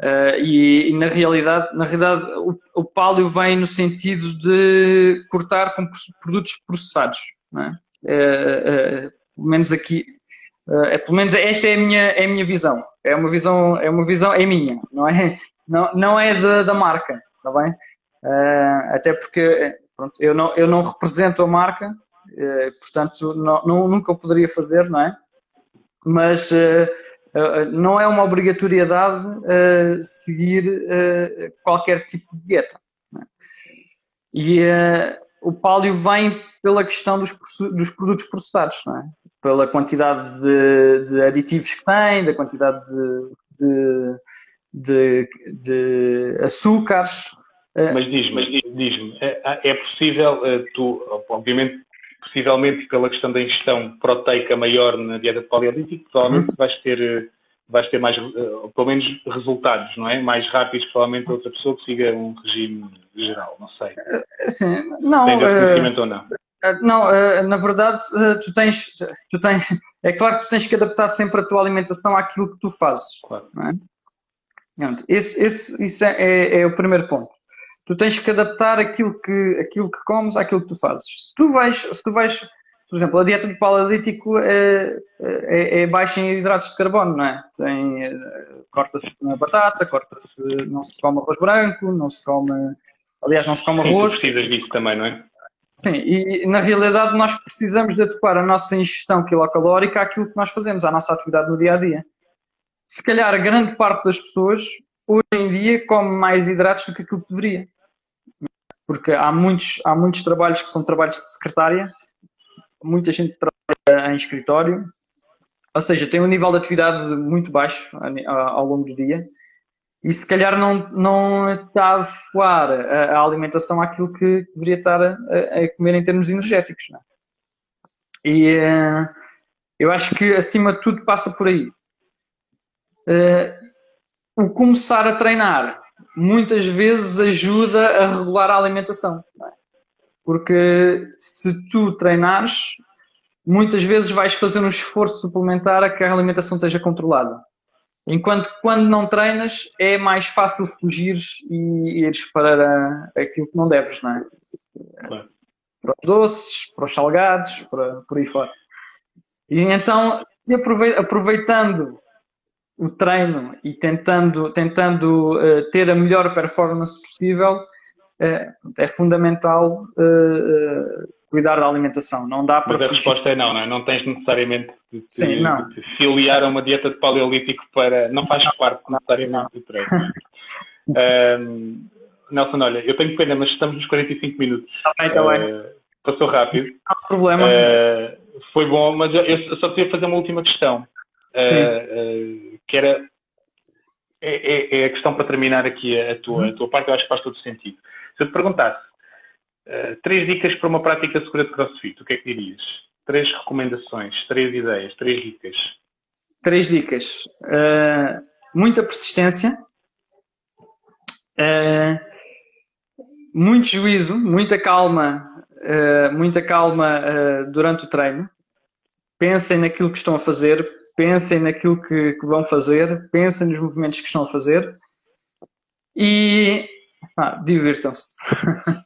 Uh, e, e, na realidade, na realidade o, o paleo vem no sentido de cortar com produtos processados, não é? Uh, pelo menos aqui, é, pelo menos esta é a minha, é a minha visão. É uma visão, é uma visão, é minha, não é, não, não é de, da marca, está bem? Até porque pronto, eu, não, eu não represento a marca, uh, portanto não, não, nunca o poderia fazer, não é? Mas não é uma obrigatoriedade seguir qualquer tipo de dieta. É? E o pálio vem pela questão dos, dos produtos processados, é? pela quantidade de, de, aditivos que tem, da quantidade de, de, de açúcares. Eh, mas diz-me, diz-me, é, é, possível, eh, tu, obviamente, possivelmente pela questão da ingestão proteica maior na dieta paleolítica, provavelmente uhum. vais ter eh, vais ter mais, pelo menos, resultados, não é? Mais rápidos, provavelmente, outra pessoa que siga um regime geral, não sei. Sim, não. Tem uh, ou não? Não, na verdade, tu tens, tu tens. É claro que tu tens que adaptar sempre a tua alimentação àquilo que tu fazes. Claro. É? Esse, esse, isso é, é, é, o primeiro ponto. Tu tens que adaptar aquilo que, aquilo que comes àquilo que tu fazes. Se tu vais, se tu vais por exemplo, a dieta do paleolítico é, é, é, baixa em hidratos de carbono, não é? Tem, corta-se na batata, corta-se, não se come arroz branco, não se come, aliás, não se come arroz. Sim, precisas disso também, não é? Sim, e na realidade nós precisamos de adequar a nossa ingestão quilocalórica àquilo que nós fazemos, à nossa atividade no dia a dia. Se calhar a grande parte das pessoas hoje em dia come mais hidratos do que aquilo que deveria. Porque há muitos, há muitos trabalhos que são trabalhos de secretária, muita gente trabalha em escritório, ou seja, tem um nível de atividade muito baixo ao longo do dia e se calhar não, não está a adequar a, a alimentação àquilo que deveria estar a, a comer em termos energéticos. É? E uh, eu acho que acima de tudo passa por aí. Uh, o começar a treinar muitas vezes ajuda a regular a alimentação. É? Porque se tu treinares, muitas vezes vais fazer um esforço suplementar a que a alimentação esteja controlada. Enquanto quando não treinas é mais fácil fugir e ires para aquilo que não deves, não é? Claro. Para os doces, para os salgados, para, por aí fora. E então, aproveitando o treino e tentando, tentando uh, ter a melhor performance possível, uh, é fundamental uh, cuidar da alimentação. Não dá para. Mas a fugir. resposta é não, não é? Não tens necessariamente de, Sim, não. de filiar a uma dieta de paleolítico para. Não faz parte necessariamente do treino. um, Nelson, olha, eu tenho pena, mas estamos nos 45 minutos. Está bem, está bem. Uh, passou rápido. Não há problema. Uh, foi bom, mas eu, eu, só queria fazer uma última questão. Uh, que era é, é, é, a questão para terminar aqui a tua, a tua parte, eu acho que faz todo sentido. Se eu te perguntasse uh, três dicas para uma prática segura de crossfit, o que é que dirias? Três recomendações, três ideias, três dicas. Três dicas. Uh, muita persistência, uh, muito juízo, muita calma, muita calma durante o treino. Pensem naquilo que estão a fazer, pensem naquilo que, que vão fazer, pensem nos movimentos que estão a fazer e ah, divirtam-se.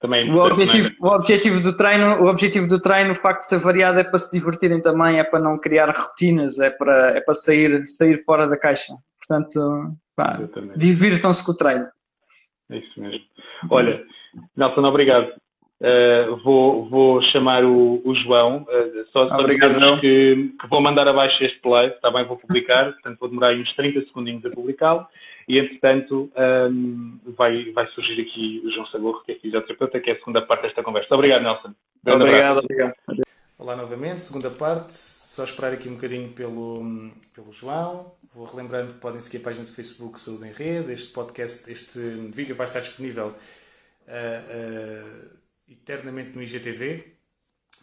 Também o, objetivo, o objetivo do treino, o objetivo do treino, o facto de ser variado é para se divertirem também, é para não criar rotinas, é para, é para sair, sair fora da caixa. Portanto, divirtam-se com o treino. É isso mesmo. Olha, Nelson, obrigado. Uh, vou, vou chamar o, o João, uh, só, só Obrigado, que, que, vou mandar abaixo este live, está bem, vou publicar, portanto vou demorar uns 30 segundinhos a publicá-lo e entretanto um, vai, vai surgir aqui o João Sagorro, que é fisioterapeuta, que é a segunda parte desta conversa. Obrigado, Nelson. Grande obrigado, obrigado. Olá novamente, segunda parte, só esperar aqui um bocadinho pelo, pelo João. Vou relembrando que podem seguir a página do Facebook Saúde em Rede. Este podcast, este vídeo vai estar disponível uh, uh, eternamente no IGTV,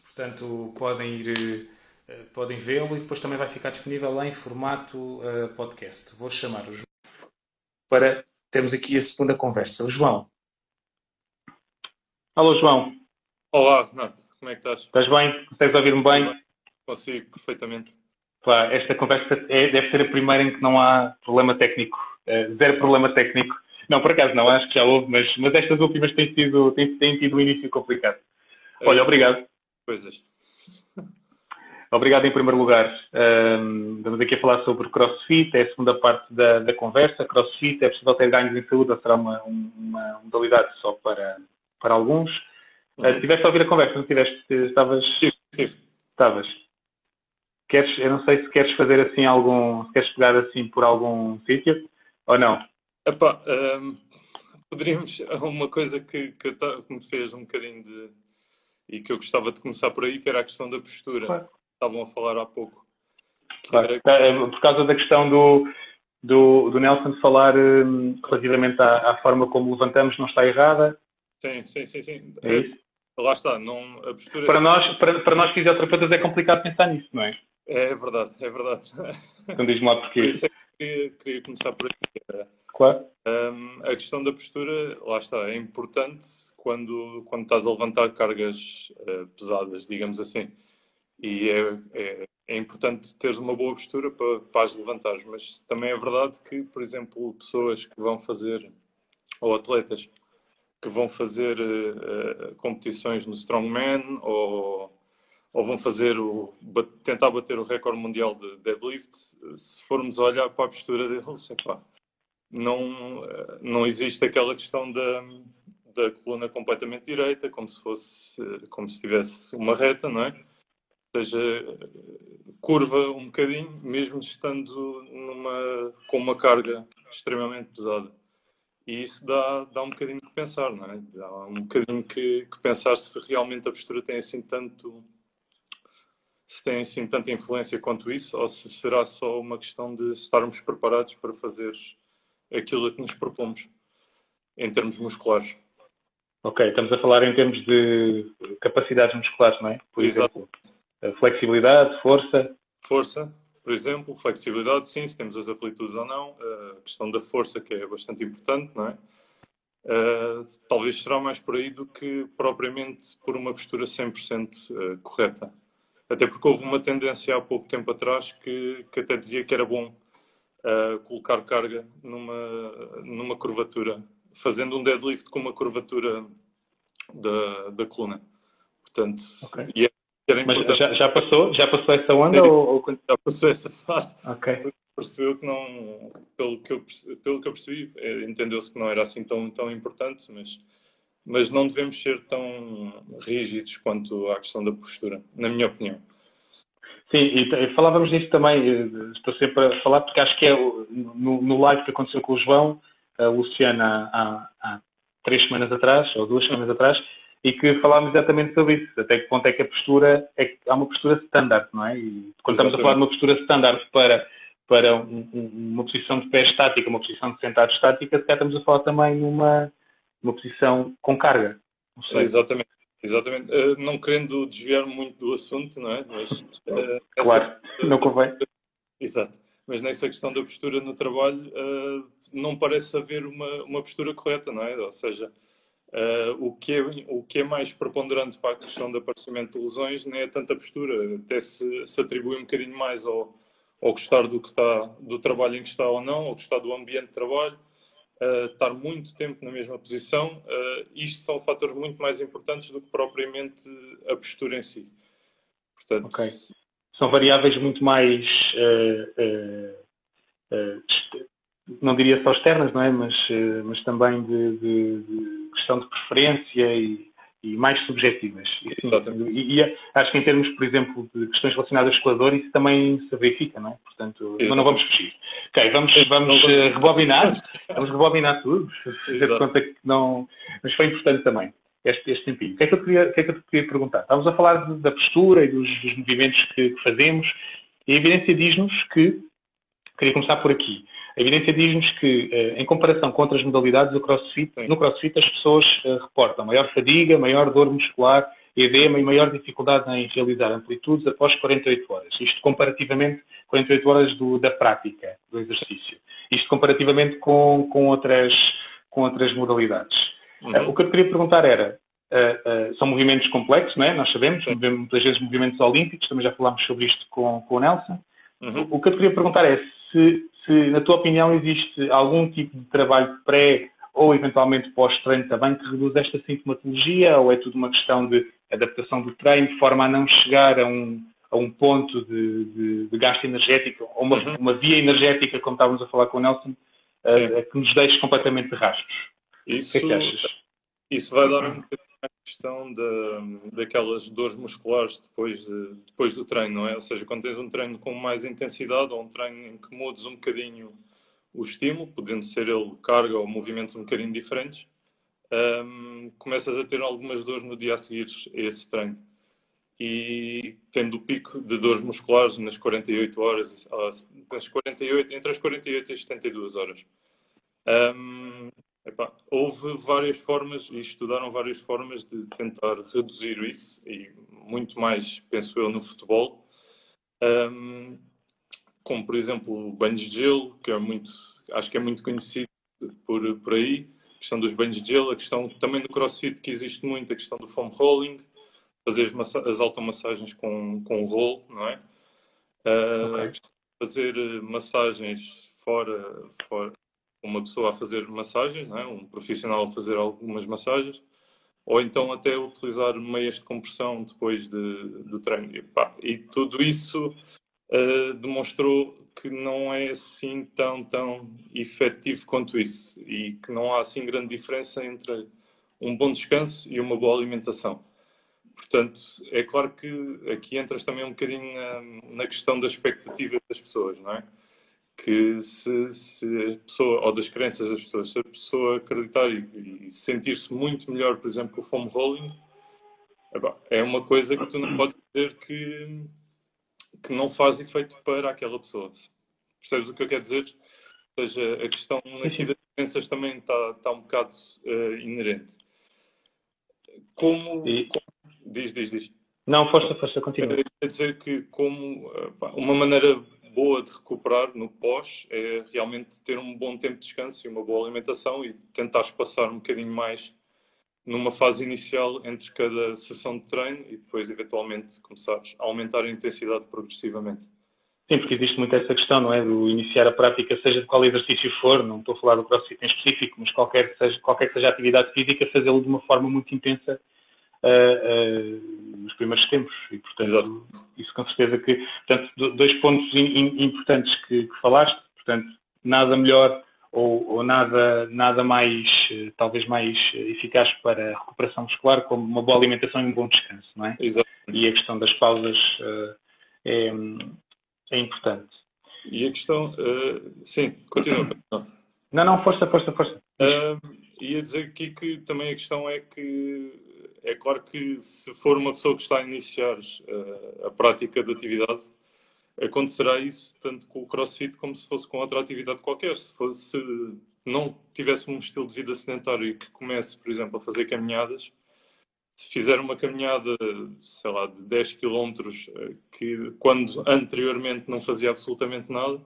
portanto podem ir, uh, podem vê-lo e depois também vai ficar disponível lá em formato uh, podcast. Vou chamar o João para termos aqui a segunda conversa. O João. Alô, João. Olá, Renato. Como é que estás? Estás bem? Consegues ouvir-me bem? Consigo, perfeitamente. Pá, esta conversa é, deve ser a primeira em que não há problema técnico. Uh, zero problema técnico. Não, por acaso não, acho que já houve, mas, mas estas últimas têm, sido, têm, têm tido um início complicado. Olha, obrigado. Coisas. Obrigado em primeiro lugar. Um, estamos aqui a falar sobre CrossFit, é a segunda parte da, da conversa. CrossFit é possível ter ganhos em saúde ou será uma, uma modalidade só para, para alguns? Uhum. Uh, tiveste a ouvir a conversa, não tiveste? Estavas. Sim, sim. Estavas. Queres, eu não sei se queres fazer assim algum. Se queres pegar assim por algum sítio ou não? Epá, um, poderíamos. Uma coisa que, que, que, me fez um bocadinho de. e que eu gostava de começar por aí, que era a questão da postura. Claro. Estavam a falar há pouco. Claro. Era... É, por causa da questão do, do, do Nelson falar um, relativamente à, à, forma como levantamos, não está errada. Sim, sim, sim. sim. É isso? Lá está, não, a postura. Para, é... nós, para, para nós fisioterapeutas é complicado pensar nisso, não é? É verdade, é verdade. Então diz-me lá porquê. Por isso é que queria, queria começar por aqui. Claro. Um, a questão da postura, lá está, é importante quando, quando estás a levantar cargas uh, pesadas, digamos assim. E é, é, é, importante teres uma boa postura para, para as levantares, mas também é verdade que, por exemplo, pessoas que vão fazer, ou atletas, que vão fazer uh, competições no Strongman ou, ou vão fazer o, tentar bater o recorde mundial de deadlift, se formos olhar para a postura deles, epá, não, não existe aquela questão da, da coluna completamente direita, como se fosse, como se tivesse uma reta, não é? Ou seja, curva um bocadinho, mesmo estando numa, com uma carga extremamente pesada. E isso dá, dá um bocadinho que pensar, não é? Dá um bocadinho que, que pensar se realmente a postura tem assim tanto se tem assim tanta influência quanto isso, ou se será só uma questão de estarmos preparados para fazer aquilo que nos propomos em termos musculares. Ok, estamos a falar em termos de capacidades musculares, não é? Por Exato. exemplo, flexibilidade, força. Força, por exemplo, flexibilidade, sim, se temos as amplitudes ou não. A questão da força, que é bastante importante, não é? Uh, talvez será mais por aí do que propriamente por uma postura 100% uh, correta. Até porque houve uma tendência há pouco tempo atrás que, que até dizia que era bom uh, colocar carga numa, numa curvatura, fazendo um deadlift com uma curvatura da, da coluna. Portanto, okay. e era Mas já, já, passou? Já passou essa onda? ou, ou... Já passou essa fase. Ok. Percebeu que não, pelo que eu, pelo que eu percebi, eh, entendeu-se que não era assim tão, tão importante, mas, mas não devemos ser tão rígidos quanto à questão da postura, na minha opinião. Sim, e falávamos disso também, eh, estou sempre a falar, porque acho que é no, no live que aconteceu com o João, a Luciana, há, há três semanas atrás, ou duas semanas atrás, e que falámos exatamente sobre isso, até que ponto é que a postura, é há uma postura standard, não é? E quando Exatamente. estamos a falar de uma postura standard para, para um, uma posição de pé estática, uma posição de sentado estática, se cá estamos a falar também numa, numa posição com carga. Exatamente. Exatamente. Uh, não querendo desviar muito do assunto, não é? Mas, uh, claro, essa... não convém. Exato. Mas nessa questão da postura no trabalho, uh, não parece haver uma, uma postura correta, não é? Ou seja, o, que é, o que é mais preponderante para a questão do aparecimento de lesões não é tanta postura, até se, se atribui um bocadinho mais ao, ao gostar do, que está, do trabalho em que está ou não, ou gostar do ambiente de trabalho estar muito tempo na mesma posição, uh, isto são fatores muito mais importantes do que propriamente a postura em si. Portanto, okay. São variáveis muito mais, uh, não diria só externas, não é? mas, mas também de, de, de questão de preferência e, e mais subjetivas. E, e, e, acho que em termos, por exemplo, de questões relacionadas com a dor, isso também se verifica, não é? Portanto, não, não vamos fugir. Ok, vamos, vamos uh, rebobinar, vamos rebobinar tudo, fazer conta que não... Mas foi importante também, este, este tempinho. O que, é que, eu queria, o que é que eu te queria perguntar? Estávamos a falar de, da postura e dos, dos movimentos que, que fazemos, e a evidência diz-nos que, queria começar por aqui, a evidência diz-nos que, eh, em comparação com outras modalidades CrossFit, no CrossFit as pessoas eh, reportam maior fadiga, maior dor muscular, edema e maior dificuldade em realizar amplitudes após 48 horas. Isto comparativamente, 48 horas do, da prática do exercício. Isto comparativamente com, com, outras, com outras modalidades. Uhum. Uh, o que eu queria perguntar era, uh, uh, são movimentos complexos, não é? Nós sabemos, muitas vezes movimentos olímpicos, também já falámos sobre isto com, com o Nelson. Uhum. O que eu queria perguntar é se se, na tua opinião, existe algum tipo de trabalho pré ou eventualmente pós-treino também que reduz esta sintomatologia ou é tudo uma questão de adaptação do treino de forma a não chegar a um, a um ponto de, de, de gasto energético ou uma, uhum. uma, via energética, como estávamos a falar com o Nelson, uh, que nos deixe completamente de rastros. Isso, o que é que achas? Isso vai dar um bocadinho a questão de, daquelas dores musculares depois, de, depois do treino, não é? Ou seja, quando tens um treino com mais intensidade ou um treino em que mudes um bocadinho o estímulo, podendo ser ele carga ou movimentos um bocadinho diferentes, um, começas a ter algumas dores no dia a seguir a esse treino. E tendo o pico de dores musculares nas 48 horas, nas 48, entre as 48 e as 72 horas. Um, Epá, houve várias formas e estudaram várias formas de tentar reduzir isso e muito mais, penso eu, no futebol. Um, como, por exemplo, o banhos de gelo, que é muito, acho que é muito conhecido por, por aí. A questão dos banhos de gelo, a questão também do crossfit, que existe muito, a questão do foam rolling, fazer as, as automassagens com, com o rolo, não é? Uh, okay. Fazer massagens fora, fora, uma pessoa a fazer massagens, é? um profissional a fazer algumas massagens, ou então até utilizar meias de compressão depois de, do treino. E, pá, e tudo isso uh, demonstrou que não é assim tão, tão efetivo quanto isso e que não há assim grande diferença entre um bom descanso e uma boa alimentação. Portanto, é claro que aqui entras também um bocadinho na, na questão da expectativa das pessoas, não é? Que se, se, a pessoa, ou das crenças das pessoas, se a pessoa acreditar e, e sentir-se muito melhor, por exemplo, com o foam rolling, é uma coisa que tu não podes dizer que, que não faz efeito para aquela pessoa. Percebes o que eu quero dizer? Ou seja, a questão aqui das crenças também está, está um bocado uh, inerente. Como, e... como, Diz, diz, diz. Não, força, força, continua. Quer dizer que como uma maneira boa de recuperar no pós é realmente ter um bom tempo de descanso e uma boa alimentação e tentar passar um bocadinho mais numa fase inicial entre cada sessão de treino e depois eventualmente começar a aumentar a intensidade progressivamente. Sim, porque existe muito essa questão, não é? Do iniciar a prática, seja de qual exercício for, não estou a falar do crossfit em específico, mas qualquer que seja, qualquer que seja a atividade física, fazê-lo de uma forma muito intensa uh, nos primeiros tempos. E, portanto, Exato. isso com certeza que. Portanto, dois pontos in, importantes que, que, falaste. Portanto, nada melhor ou, ou, nada, nada mais, eh, talvez mais eficaz para a recuperação muscular, como uma boa alimentação e um bom descanso, não é? Exato. E a questão das pausas uh, é, é importante. E a questão, uh, sim, continua. Não, não, força, força, força. Uh, ia dizer aqui que também a questão é que é claro que se for uma pessoa que está a iniciar uh, a prática de atividade, acontecerá isso tanto com o crossfit como se fosse com outra atividade qualquer. Se, fosse, se não tivesse um estilo de vida sedentário e que comece, por exemplo, a fazer caminhadas, se fizer uma caminhada, sei lá, de 10 km, eh, que quando anteriormente não fazia absolutamente nada,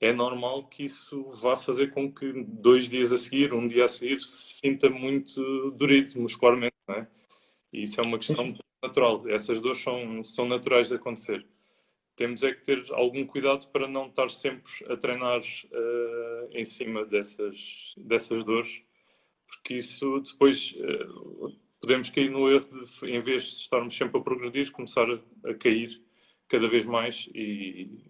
é normal que isso vá fazer com que dois dias a seguir, um dia a seguir, se sinta muito dorido muscularmente, não é? E isso é uma questão natural. Essas dores são, são naturais de acontecer. Temos é que ter algum cuidado para não estar sempre a treinar uh, em cima dessas, dessas dores, porque isso depois uh, podemos cair no erro de, em vez de estarmos sempre a progredir, começar a, a cair cada vez mais e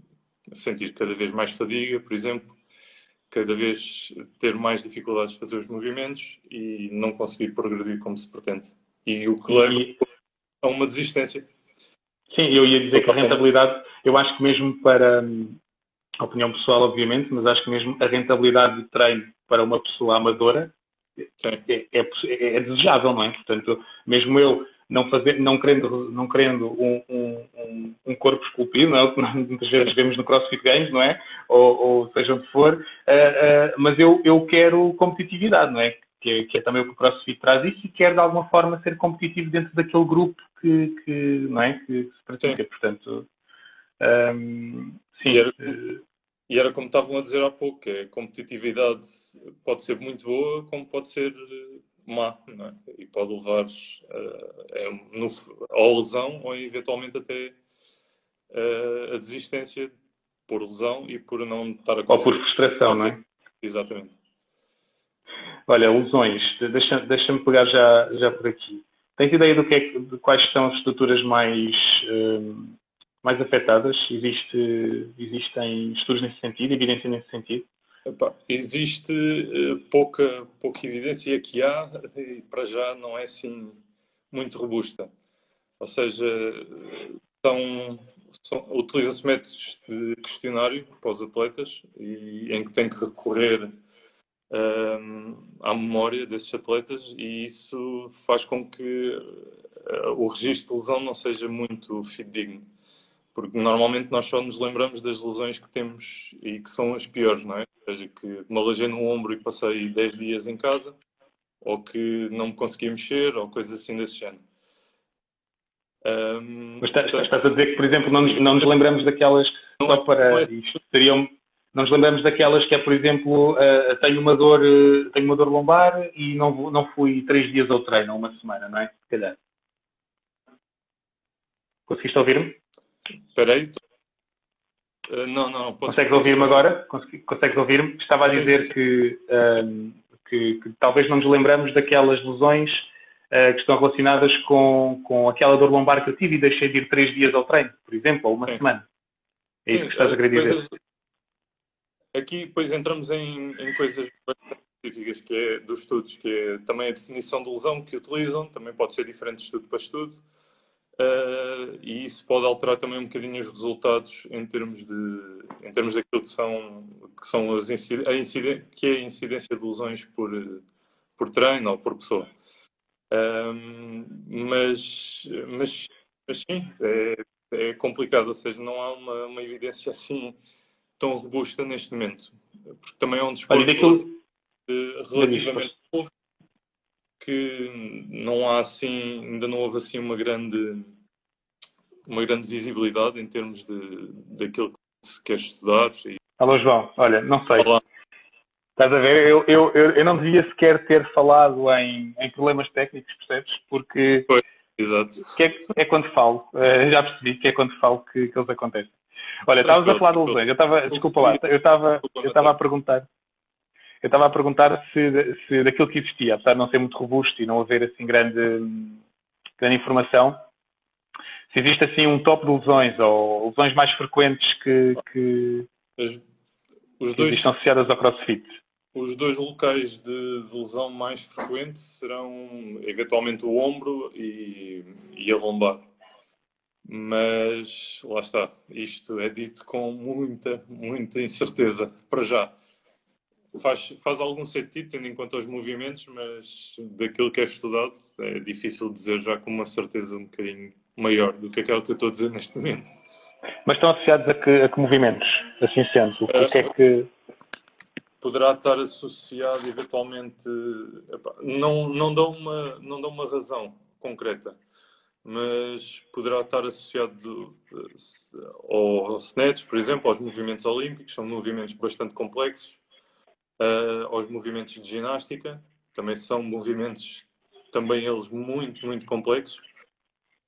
sentir cada vez mais fadiga, por exemplo, cada vez ter mais dificuldades de fazer os movimentos e não conseguir progredir como se pretende. E o que leva a uma desistência. Sim, eu ia dizer que a rentabilidade, eu acho que mesmo para hum, a opinião pessoal, obviamente, mas acho que mesmo a rentabilidade de treino para uma pessoa amadora é, é, é, desejável, não é? Portanto, mesmo eu não, fazer, não querendo, não querendo um, um, um corpo esculpido, não é? o que muitas vezes vemos no CrossFit Games, não é? Ou, ou seja onde for, uh, uh, mas eu, eu quero competitividade, não é? Que, é? que, é também o que o CrossFit traz isso e quer de alguma forma ser competitivo dentro daquele grupo que, que não é? que, se pratica. Sim. Portanto, um, sim. E era, e era, como estavam a dizer há pouco, que a competitividade pode ser muito boa, como pode ser má, é? e pode levar uh, no, à lesão ou eventualmente até uh, a desistência por lesão e por não estar a conseguir. Ou por frustração, não é? Exatamente. Olha, lesões, deixa-me deixa pegar já, já por aqui. Tens ideia do que é, de quais são as estruturas mais, uh, mais afetadas? Existe, existem estudos nesse sentido, evidência nesse sentido? Epá, existe uh, pouca, pouca evidência que há e para já não é assim muito robusta. Ou seja, são, são utiliza-se métodos de questionário para os atletas e, em que tem que recorrer um, à memória desses atletas e isso faz com que uh, o registro de lesão não seja muito fidedigno porque normalmente nós só nos lembramos das lesões que temos e que são as piores, não é? Ou seja, que me alejei no ombro e passei 10 dias em casa, ou que não me consegui mexer, ou coisas assim desse género. Um, Mas estás, portanto, estás a dizer que, por exemplo, não nos, não nos lembramos daquelas que só para é, isto seriam. Não nos lembramos daquelas que é, por exemplo, uh, tenho, uma dor, uh, tenho uma dor lombar e não, não fui três dias ao treino, uma semana, não é? Se calhar. Conseguiste ouvir-me? Espera aí. Uh, não, não. Consegues ouvir-me agora? Consegues ouvir-me? Estava a dizer que, um, ehm, que, que, talvez não nos lembramos daquelas lesões uh, que estão relacionadas com, com aquela dor lombar que eu tive e deixei de ir três dias ao treino, por exemplo, ou uma Sim. semana. É isso que estás a querer dizer. Coisas... Aqui, depois entramos em, em coisas específicas que é dos estudos, que é também a definição de lesão que utilizam, também pode ser diferente de estudo para estudo. Uh, e isso pode alterar também um bocadinho os resultados em termos de em termos daquilo que são que são as a incidência, que é a incidência de lesões por por treino ou por pessoa. Um, mas mas mas sim é, é, complicado ou seja não há uma, uma evidência assim tão robusta neste momento. Porque também é um desporto daquilo... relativamente novo que não há assim, ainda não houve assim uma grande uma grande visibilidade em termos de daquilo que se quer estudar. E... Alô João, olha, não sei. Olá. Estás a ver? Eu, eu, eu, não devia sequer ter falado em, em problemas técnicos, percebes? Porque Foi. Exato. Que é, é quando falo, uh, já percebi que é quando falo que, que eles acontecem. Olha, estavas a falar de lesões, eu estava, desculpa lá, eu estava, eu estava a perguntar eu estava a perguntar se, se daquilo que existia, apesar de não ser muito robusto e não haver assim grande, grande informação, se existe assim um top de lesões ou lesões mais frequentes que, que, As, os dois, estão associadas ao CrossFit. Os dois locais de, de, lesão mais frequentes serão eventualmente o ombro e, e a lombar. Mas lá está, isto é dito com muita, muita incerteza para já faz, faz algum sentido, tendo em conta os movimentos, mas daquilo que é estudado, é difícil dizer já com uma certeza um bocadinho maior do que aquela que eu estou a dizer neste momento. Mas estão associados a que, a que movimentos? Assim sendo, o que é que poderá estar associado eventualmente não não dá uma não dá uma razão concreta mas poderá estar associado ao snatch por exemplo aos movimentos olímpicos são movimentos bastante complexos uh, aos movimentos de ginástica também são movimentos também eles muito muito complexos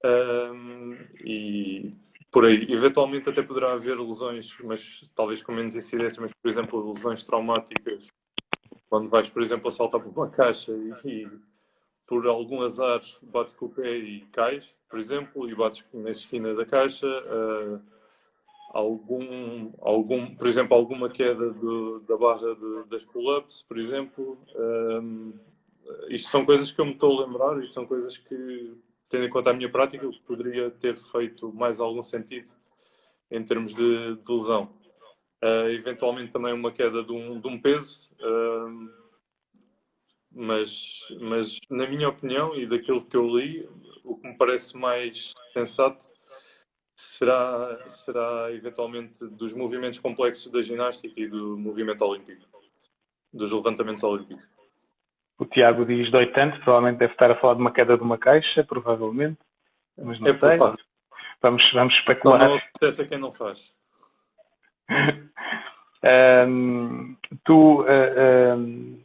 uh, e por aí. Eventualmente até poderá haver lesões, mas talvez com menos incidência, mas por exemplo, lesões traumáticas, quando vais, por exemplo, a saltar por uma caixa e, e por algum azar bates com o pé e cais, por exemplo, e bates na esquina da caixa, uh, algum, algum, por exemplo, alguma queda da barra de, das pull-ups, por exemplo. Um, isto são coisas que eu me estou a lembrar e são coisas que tendo em conta a minha prática, poderia ter feito mais algum sentido em termos de, de lesão. Uh, eventualmente também uma queda de um, de um peso, uh, mas, mas na minha opinião e daquilo que eu li, o que me parece mais sensato será, será eventualmente dos movimentos complexos da ginástica e do movimento olímpico, dos levantamentos olímpicos. O Tiago diz dói tanto, provavelmente deve estar a falar de uma queda de uma caixa, provavelmente. Mas não é sei. Vamos, vamos especular. Não, não acontece a quem não faz. um, tu, uh, um,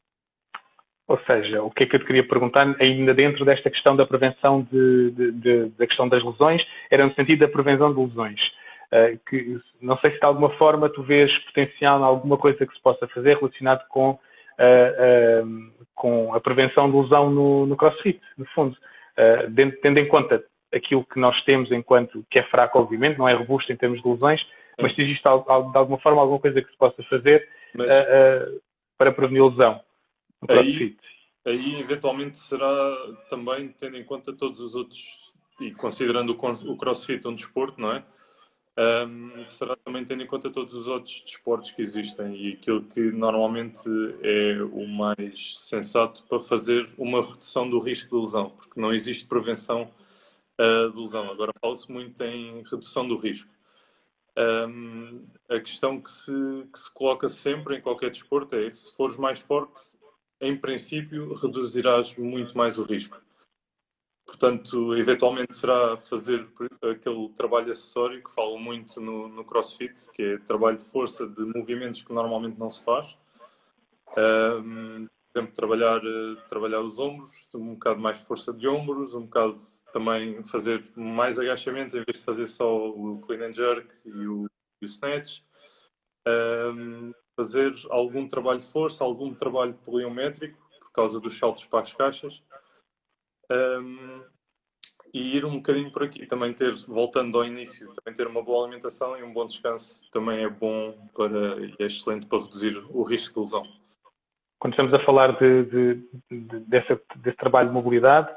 ou seja, o que é que eu te queria perguntar, ainda dentro desta questão da prevenção de, de, de, da questão das lesões, era no sentido da prevenção de lesões. Uh, que, não sei se de alguma forma tu vês potencial em alguma coisa que se possa fazer relacionado com uh, com a prevenção de lesão no, no crossfit, no fundo. tendo em conta aquilo que nós temos enquanto que é fraco, obviamente, não é robusto em termos de lesões, mas se existe de alguma forma alguma coisa que se possa fazer mas, para prevenir lesão Aí, aí, eventualmente, será também tendo em conta todos os outros, e considerando o, o crossfit um desporto, não é? um, será também tendo em conta todos os outros desportos que existem e aquilo que normalmente é o mais sensato para fazer uma redução do risco de lesão, porque não existe prevenção uh, de lesão. Agora fala-se muito em redução do risco. Um, a questão que se, que se coloca sempre em qualquer desporto é se fores mais forte, em princípio reduzirás muito mais o risco. Portanto, eventualmente será fazer aquele trabalho acessório que falo muito no, no CrossFit, que é trabalho de força de movimentos que normalmente não se faz. Um, por exemplo, trabalhar, trabalhar os ombros, um bocado mais força de ombros, um bocado também fazer mais agachamentos em vez de fazer só o clean and jerk e o, e o snatch. Um, fazer algum trabalho de força, algum trabalho pliométrico, por causa dos saltos para as caixas. Um, e ir um bocadinho por aqui, também ter, voltando ao início, também ter uma boa alimentação e um bom descanso também é bom para, e é excelente para reduzir o risco de lesão. Quando estamos a falar de, de, de desse, trabalho de mobilidade,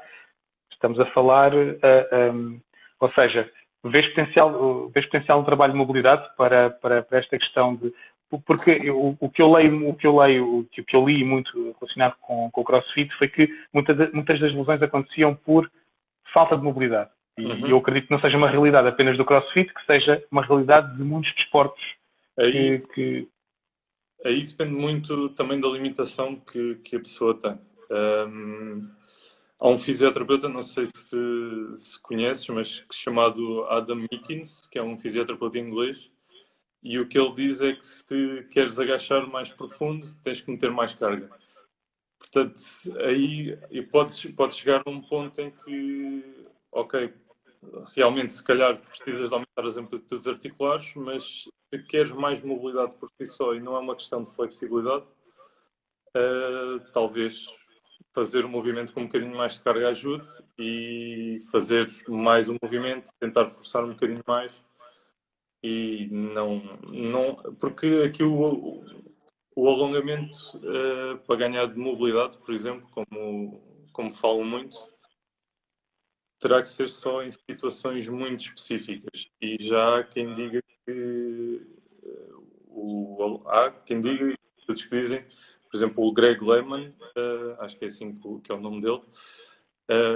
estamos a falar, uh, um, ou seja, vês potencial, vês potencial no trabalho de mobilidade para, para, para esta questão de porque o, o, que eu leio, o que eu leio, o que, o que eu li muito relacionado com, com o CrossFit foi que muitas, muitas das lesões aconteciam por falta de mobilidade. E uhum. eu acredito que não seja uma realidade apenas do CrossFit, que seja uma realidade de muitos desportos. Aí, que, que... aí depende muito também da limitação que, que a pessoa tem. Um, há um fisioterapeuta, não sei se, se conheces, mas chamado Adam Mickens, que é um fisioterapeuta inglês, e o que ele diz é que se queres agachar mais profundo, tens que meter mais carga. Portanto, aí podes, podes chegar a um ponto em que, ok, realmente se calhar precisas de aumentar as amplitudes articulares, mas se queres mais mobilidade por si só e não é uma questão de flexibilidade, uh, talvez fazer o movimento com um bocadinho mais de carga ajude e fazer mais um movimento, tentar forçar um bocadinho mais e não, não porque aqui o, o alongamento uh, para ganhar de mobilidade, por exemplo, como, como falo muito, terá que ser só em situações muito específicas. E já há quem diga que uh, o, há quem diga, todos que dizem, por exemplo, o Greg Lehman, uh, acho que é assim que, é o nome dele,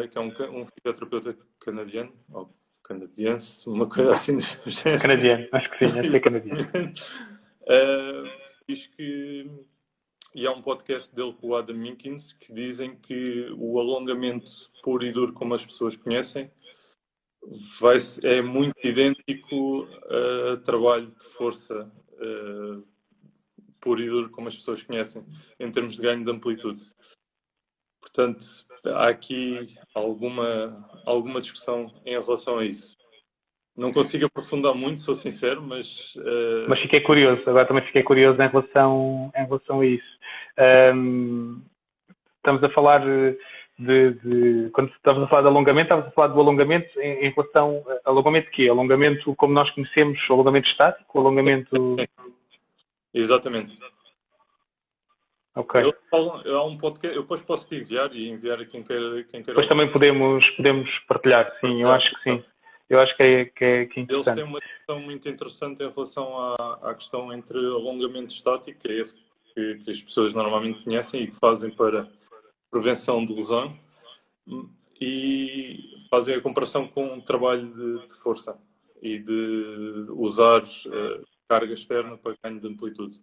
que é um, um fisioterapeuta canadiano, ou canadiense, uma coisa assim. Canadiano, acho que sim, acho que é canadiano. uh, diz que, e há um podcast dele com o Adam Minkins que dizem que o alongamento puro e duro, como as pessoas conhecem, vai, é muito idêntico a trabalho de força uh, puro e duro, como as pessoas conhecem, em termos de ganho de amplitude. Portanto, há aqui alguma, alguma discussão em relação a isso. Não consigo aprofundar muito, sou sincero, mas. Uh... Mas fiquei curioso, agora também fiquei curioso em relação, em relação a isso. Um, estamos a falar de, de, Quando estamos a falar de alongamento, estamos a falar do alongamento em, em relação. Alongamento de quê? Alongamento como nós conhecemos, alongamento estático, alongamento. Exatamente. Ok. Eu, eu, há um podcast, eu depois posso te enviar e enviar a quem queira. Quem queira depois também podemos, podemos partilhar, sim, eu acho que sim. Eu acho que é, que é, que é interessante. Eles têm uma questão muito interessante em relação à, à questão entre alongamento estático, que é esse que, que, as pessoas normalmente conhecem e que fazem para prevenção de lesão, e fazem a comparação com um trabalho de, de força e de usar uh, carga externa para ganho de amplitude.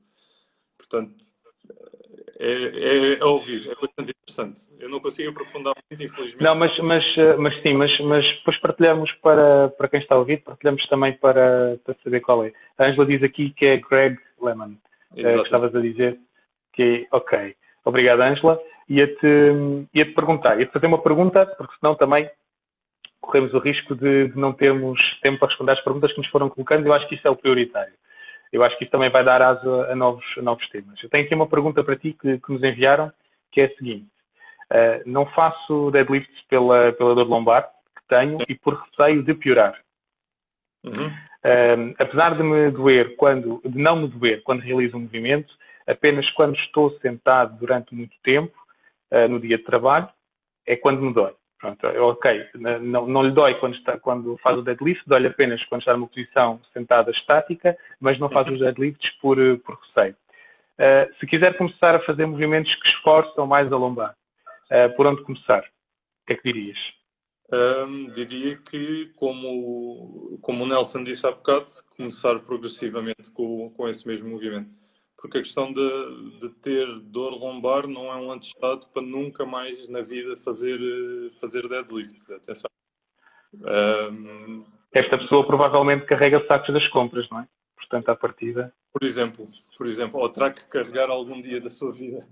Portanto, é, é, é, ouvir, é bastante interessante. Eu não consigo aprofundar muito, infelizmente. Não, mas, mas, mas sim, mas, mas depois partilhamos para, para quem está a ouvir, partilhamos também para, para saber qual é. A Angela diz aqui que é Greg Lemon, é, que estavas a dizer que é ok. Obrigado, Angela. Ia-te ia -te perguntar, ia-te fazer uma pergunta, porque senão também corremos o risco de, de não termos tempo para responder às perguntas que nos foram colocando. Eu acho que isso é o prioritário eu acho que isso também vai dar asa a novos, a novos temas. Eu tenho aqui uma pergunta para ti que, que nos enviaram, que é a seguinte. Uh, não faço deadlifts pela, pela dor lombar que tenho e por receio de piorar. Uhum. Uh, apesar de me doer quando, de não me doer quando realizo um movimento, apenas quando estou sentado durante muito tempo, uh, no dia de trabalho, é quando me dói. Pronto, ok, não, não lhe dói quando, está, quando faz o deadlift, dói-lhe apenas quando está numa posição sentada estática, mas não faz os deadlifts por, por receio. Uh, se quiser começar a fazer movimentos que esforçam mais a lombar, uh, por onde começar? O que é que dirias? Um, diria que, como, como o Nelson disse há bocado, começar progressivamente com, com esse mesmo movimento porque a questão de, de, ter dor lombar não é um antestado para nunca mais na vida fazer, fazer deadlift. Atenção. Um, Esta pessoa provavelmente carrega sacos das compras, não é? Portanto, à partida. Por exemplo, por exemplo, ou terá que carregar algum dia da sua vida.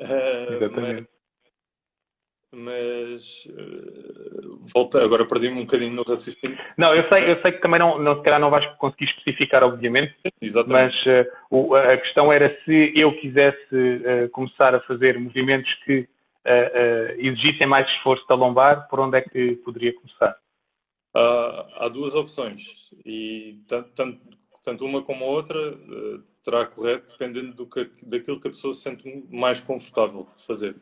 Uh, Exatamente mas uh, volta, agora perdi-me um bocadinho no raciocínio. Não, eu sei, eu sei que também não, não, se calhar não vais conseguir especificar, obviamente, Exatamente. mas uh, o, a questão era se eu quisesse uh, começar a fazer movimentos que exigissem mais esforço da lombar, por onde é que poderia começar? há duas opções e tanto, tanto, tanto uma como a outra terá correto dependendo do que, daquilo que a pessoa se sente mais confortável de fazer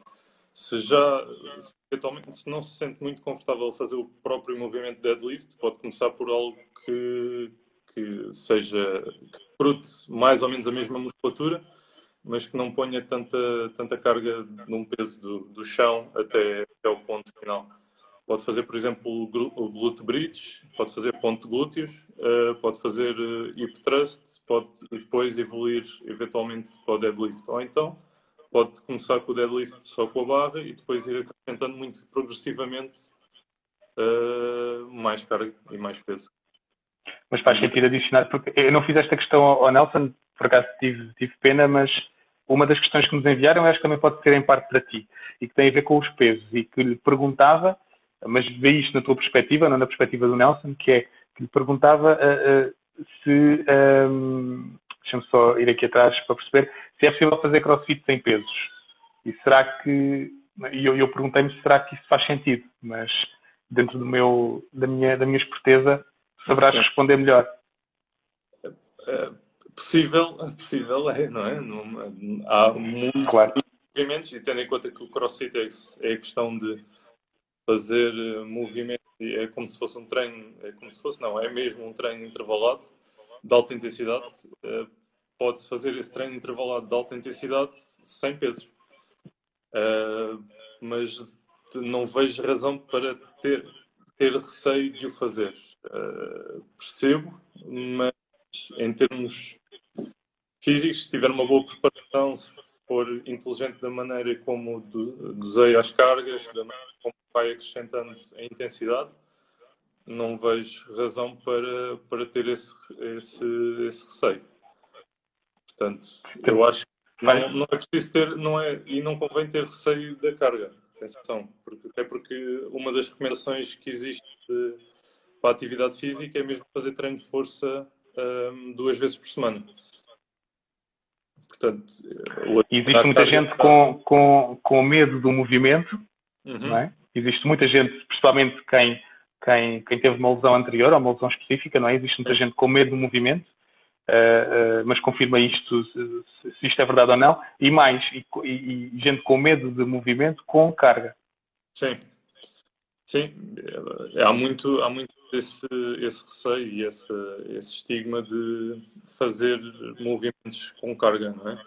se já se, se não se sente muito confortável a fazer o próprio movimento deadlift, pode começar por algo que, que seja que frute mais ou menos a mesma musculatura, mas que não ponha tanta, tanta carga num peso do, do chão até, até o ponto final. Pode fazer, por exemplo, o glute bridge, pode fazer ponto de glúteos, uh, pode fazer uh, hip thrust, pode depois evoluir eventualmente para o deadlift. Ou então pode começar com o deadlift só com a barra e depois ir acrescentando muito progressivamente uh, mais carga e mais peso. Mas faz sentido adicionar, porque eu não fiz esta questão ao Nelson, por acaso tive, tive pena, mas uma das questões que nos enviaram, acho que também pode ser em parte para ti, e que tem a ver com os pesos, e que lhe perguntava, mas vê isto na tua perspectiva, não na perspectiva do Nelson, que é que lhe perguntava uh, uh, se um, deixa-me só ir aqui atrás para perceber se é possível fazer crossfit sem pesos. E será que. E eu, eu perguntei-me se será que isso faz sentido, mas dentro do meu, da, minha, da minha esperteza sabrás Sim. responder melhor. É, possível, possível é, não é? Não, há muitos claro. movimentos e tendo em conta que o crossfit é, é a questão de fazer eh, movimento, é como se fosse um treino, é como se fosse, não, é mesmo um treino intervalado de alta intensidade, uh, pode-se fazer esse treino intervalado de alta intensidade sem pesos. Uh, mas não vejo razão para ter, ter receio de o fazer. Uh, percebo, mas em termos físicos, se tiver uma boa preparação, se for inteligente da maneira como dosei as cargas, da maneira como vai acrescentando a intensidade, não vejo razão para, para ter esse, esse, esse receio. Portanto, eu acho que não, não, é preciso ter, não é, e não convém ter receio da carga. Atenção, porque, até porque uma das recomendações que existe para a atividade física é mesmo fazer treino de força um, duas vezes por semana. Portanto, existe muita gente com, com, com medo do movimento, uhum. é? Existe muita gente, principalmente quem, quem, quem teve uma lesão anterior ou uma lesão específica, não é? Existe muita gente com medo do movimento, uh, uh, mas confirma isto, se, se, isto é verdade ou não. E mais, e, e, e gente com medo de movimento com carga. Sim, sim. Há muito, há muito esse, esse receio e esse, esse estigma de fazer movimentos com carga, não é?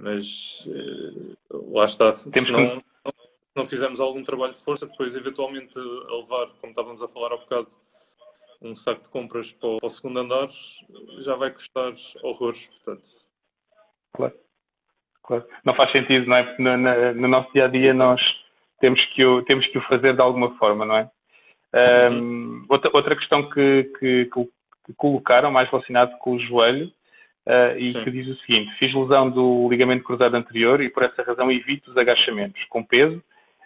Mas eh, lá está. Temos se não, que... não fizermos algum trabalho de força, depois eventualmente a levar, como estávamos a falar há bocado, um saco de compras para o, para o segundo andar, já vai custar horrores, portanto. Claro. claro. Não faz sentido, não é? No, no, no nosso dia a dia nós temos que, o, temos que o fazer de alguma forma, não é? Um, outra, outra questão que, que, que, colocaram, mais relacionado com o joelho, uh, e Sim. que diz o seguinte: fiz lesão do ligamento cruzado anterior e por essa razão evito os agachamentos com peso,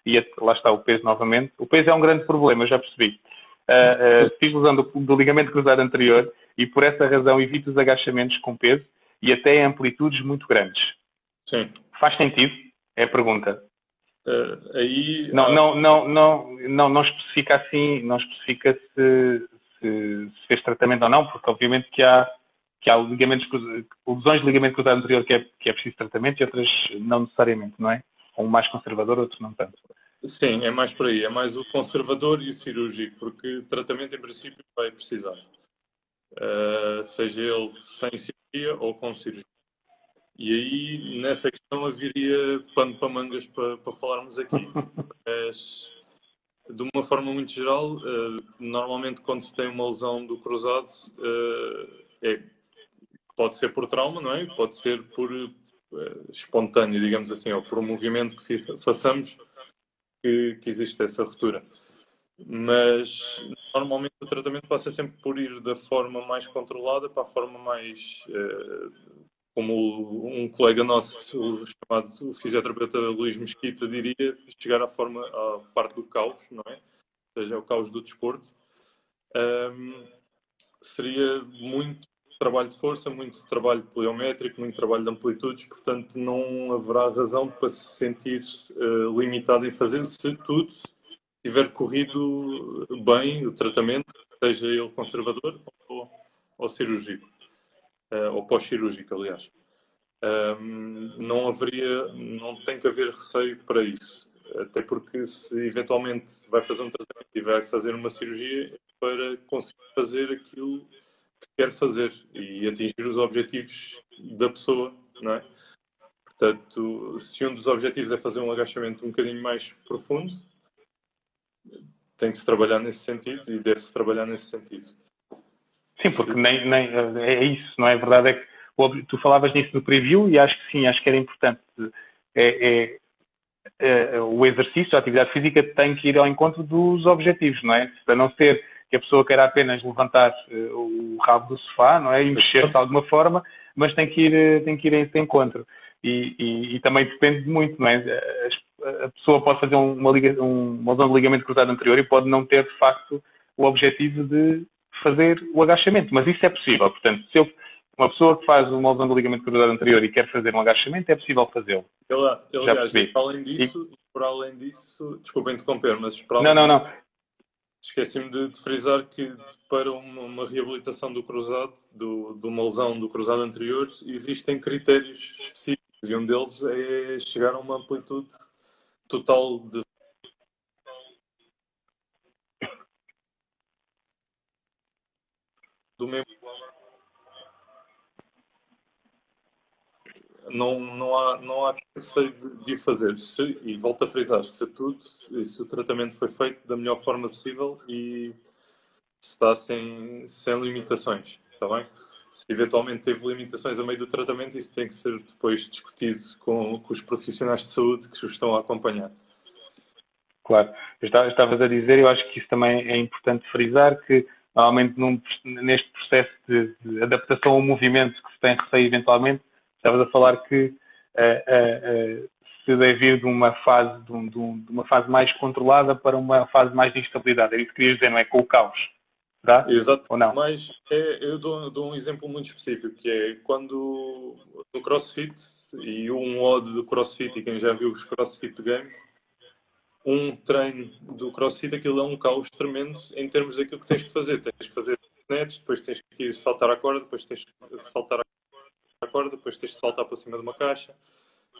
e lá está o peso novamente. O peso é um grande problema, já percebi. Uh, uh, fiz lesão do, do, ligamento cruzado anterior e por essa razão evito os agachamentos com peso e até amplitudes muito grandes. Sim. Faz sentido? É a pergunta. Uh, aí, não, não, não, não, não, não especifica assim, não especifica se, se, se, fez tratamento ou não, porque obviamente que há, que há ligamentos, lesões de ligamento cruzado anterior que é, que é preciso tratamento e outras não necessariamente, não é? Um mais conservador, outro não tanto. Sim, é mais por aí, é mais o conservador e o cirúrgico, porque tratamento em princípio vai precisar, uh, seja ele sem cirurgia ou com cirurgia. E aí, nessa questão, haveria pano para mangas para, para falarmos aqui. Mas, de uma forma muito geral, uh, normalmente quando se tem uma lesão do cruzado, uh, é, pode ser por trauma, não é? Pode ser por espontâneo, digamos assim, ou por um movimento que façamos que, que existe essa ruptura. Mas normalmente o tratamento passa sempre por ir da forma mais controlada para a forma mais como um colega nosso, o chamado o fisioterapeuta Luís Mesquita, diria, chegar à forma, à parte do caos, não é? Ou seja, o caos do desporto. Um, seria muito trabalho de força, muito trabalho pliométrico, muito trabalho de amplitudes, portanto não haverá razão para se sentir uh, limitado em fazer se tudo tiver corrido bem o tratamento, seja ele conservador ou, ou cirúrgico uh, ou pós-cirúrgico, aliás. Um, não haveria, não tem que haver receio para isso. Até porque se eventualmente vai fazer um tratamento e vai fazer uma cirurgia para conseguir fazer aquilo que quer fazer e atingir os objetivos da pessoa, não é? Portanto, se um dos objetivos é fazer um agachamento um bocadinho mais profundo, tem que se trabalhar nesse sentido e deve-se trabalhar nesse sentido. Sim, porque nem, nem, é isso, não é? A verdade é que tu falavas nisso no preview e acho que sim, acho que era importante. É, é, é, o exercício, a atividade física tem que ir ao encontro dos objetivos, não é? Para não ser que a pessoa queira apenas levantar uh, o rabo do sofá, não é? E mexer-se de alguma forma, mas tem que ir, eh, tem que ir a esse encontro. E, e, e também depende muito, não é? A, pessoa pode fazer uma, liga, uma lesão de ligamento cruzado anterior e pode não ter, de facto, o objetivo de fazer o agachamento, mas isso é possível. Portanto, se eu, uma pessoa que faz uma lesão do ligamento cruzado anterior e quer fazer um agachamento, é possível fazê-lo. Aliás, para além disso, e... para além disso, desculpa interromper, mas para além Não, não, não. Esqueci-me de, de, frisar que para uma, uma, reabilitação do cruzado, do, de uma lesão do cruzado anterior, existem critérios específicos e um deles é chegar a uma amplitude total de do mesmo. Não, não há, não há receio de, de fazer. Se, e volto a frisar, se tudo, se o tratamento foi feito da melhor forma possível e se está sem, sem limitações, está bem? Se eventualmente teve limitações a meio do tratamento, isso tem que ser depois discutido com, com os profissionais de saúde que os estão a acompanhar. Claro, estavas a dizer, eu acho que isso também é importante frisar, que normalmente num, neste processo de, de, adaptação ao movimento que se tem receio eventualmente, estavas a falar que uh, uh, se deve ir de uma fase de, um, de, um, de, uma fase mais controlada para uma fase mais de instabilidade. É isso que querias dizer, não é? Com o caos. Tá? Exato. Ou não? Mas é, eu dou, dou, um exemplo muito específico, que é quando no CrossFit, e um odd do CrossFit, e quem já viu os CrossFit Games, um treino do CrossFit, aquilo é um caos tremendo em termos daquilo que tens que fazer. Tens que fazer nets, depois tens que ir saltar a corda, depois tens que saltar a corda, depois tens que saltar para cima de uma caixa,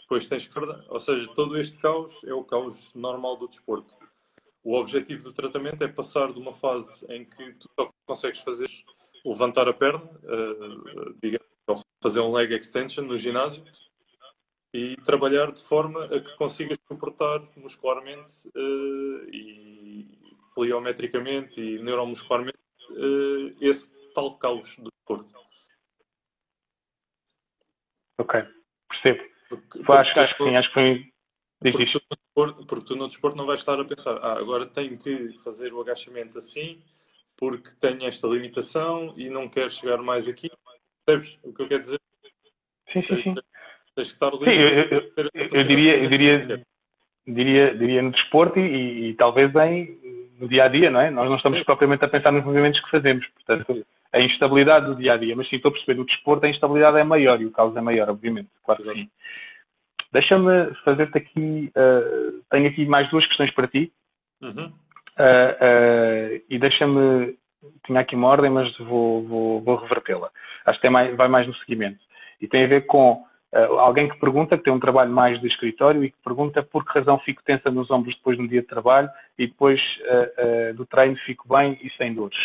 depois tens que... Ou seja, todo este caos é o caos normal do desporto. O objetivo do tratamento é passar de uma fase em que tu só consegues fazer levantar a perna, uh, digamos, fazer um leg extension no ginásio, e trabalhar de forma a que consigas suportar muscularmente uh, e pliometricamente e neuromuscularmente uh, esse tal caos do desporto. Ok, percebo. Porque, porque acho, acho que sim, acho que foi. Porque tu, desporto, porque tu no desporto não vais estar a pensar, ah, agora tenho que fazer o agachamento assim porque tenho esta limitação e não quero chegar mais aqui. Percebes o que eu quero dizer? Sim, sim, sim. Tens que estar livre. Sim, eu, eu, eu, diria, eu diria, diria, diria no desporto e, e, talvez em, no dia a dia, não é? Nós não estamos propriamente a pensar nos movimentos que fazemos, portanto, a instabilidade do dia a dia. Mas sim, estou a perceber, no desporto a instabilidade é maior e o caos é maior, obviamente, claro que sim. Deixa-me fazer-te aqui, uh, tenho aqui mais duas questões para ti. Uhum. Uh, uh, e deixa-me, tinha aqui uma ordem, mas vou, vou, vou revertê-la. Acho que é mais, vai mais no seguimento. E tem a ver com alguém que pergunta, que tem um trabalho mais de escritório e que pergunta por que razão fico tensa nos ombros depois de um dia de trabalho e depois do treino fico bem e sem dores.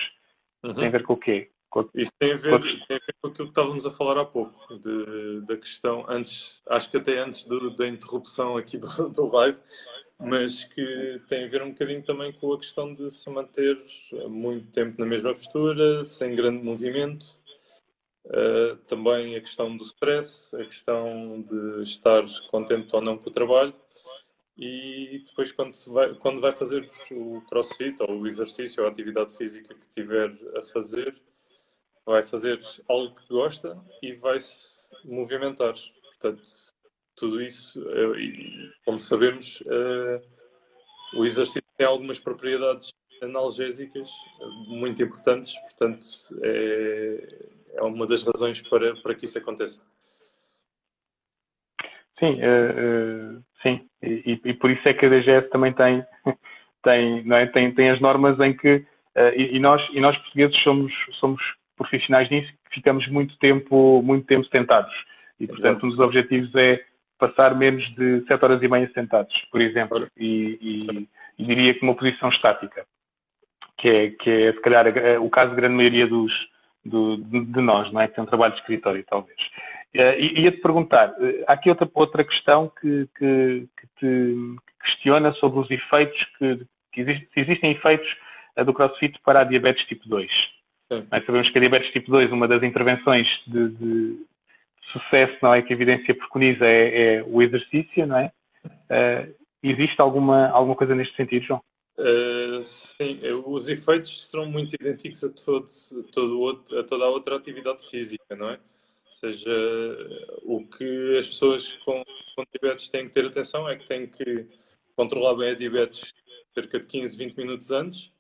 Uhum. Tem a ver com o quê? Isso tem a, ver, com... tem a ver com aquilo que estávamos a falar há pouco, de, da questão, antes, acho que até antes do, da interrupção aqui do, do live, mas que tem a ver um bocadinho também com a questão de se manter muito tempo na mesma postura, sem grande movimento. Uh, também a questão do stress, a questão de estar contente ou não com o trabalho. E depois quando, vai, quando vai fazer o crossfit ou o exercício ou a atividade física que tiver a fazer, vai fazer algo que gosta e vai se movimentar. Portanto, tudo isso, uh, como sabemos, uh, o exercício tem algumas propriedades analgésicas muito importantes, portanto, é, é uma das razões para, para que isso aconteça. Sim, uh, uh, sim, e, e, por isso é que a DGS também tem, tem, não é? tem, tem as normas em que, uh, e, nós, e nós portugueses somos, somos profissionais nisso, que ficamos muito tempo, muito tempo sentados. E, portanto, Exato. um dos objetivos é passar menos de 7 horas e meia sentados, por exemplo, e, e, e, diria que uma posição estática, que é, que é se calhar, o caso da grande maioria dos, do, de nós, não é? Que tem um trabalho de escritório, talvez. E ia-te perguntar, uh, há aqui outra, outra questão que, que, que te questiona sobre os efeitos, que, que existe, se existem efeitos uh, do CrossFit para a diabetes tipo 2. É? Sabemos que a diabetes tipo 2, uma das intervenções de, de sucesso, não é? Que a evidência preconiza é, é o exercício, não é? existe alguma, alguma coisa neste sentido, João? Uh, sim, os efeitos serão muito idênticos a, todo, todo outro, a toda a outra atividade física, não é? Ou seja, o que as pessoas com, com diabetes têm que ter atenção é que têm que controlar bem a diabetes cerca de 15, 20 minutos antes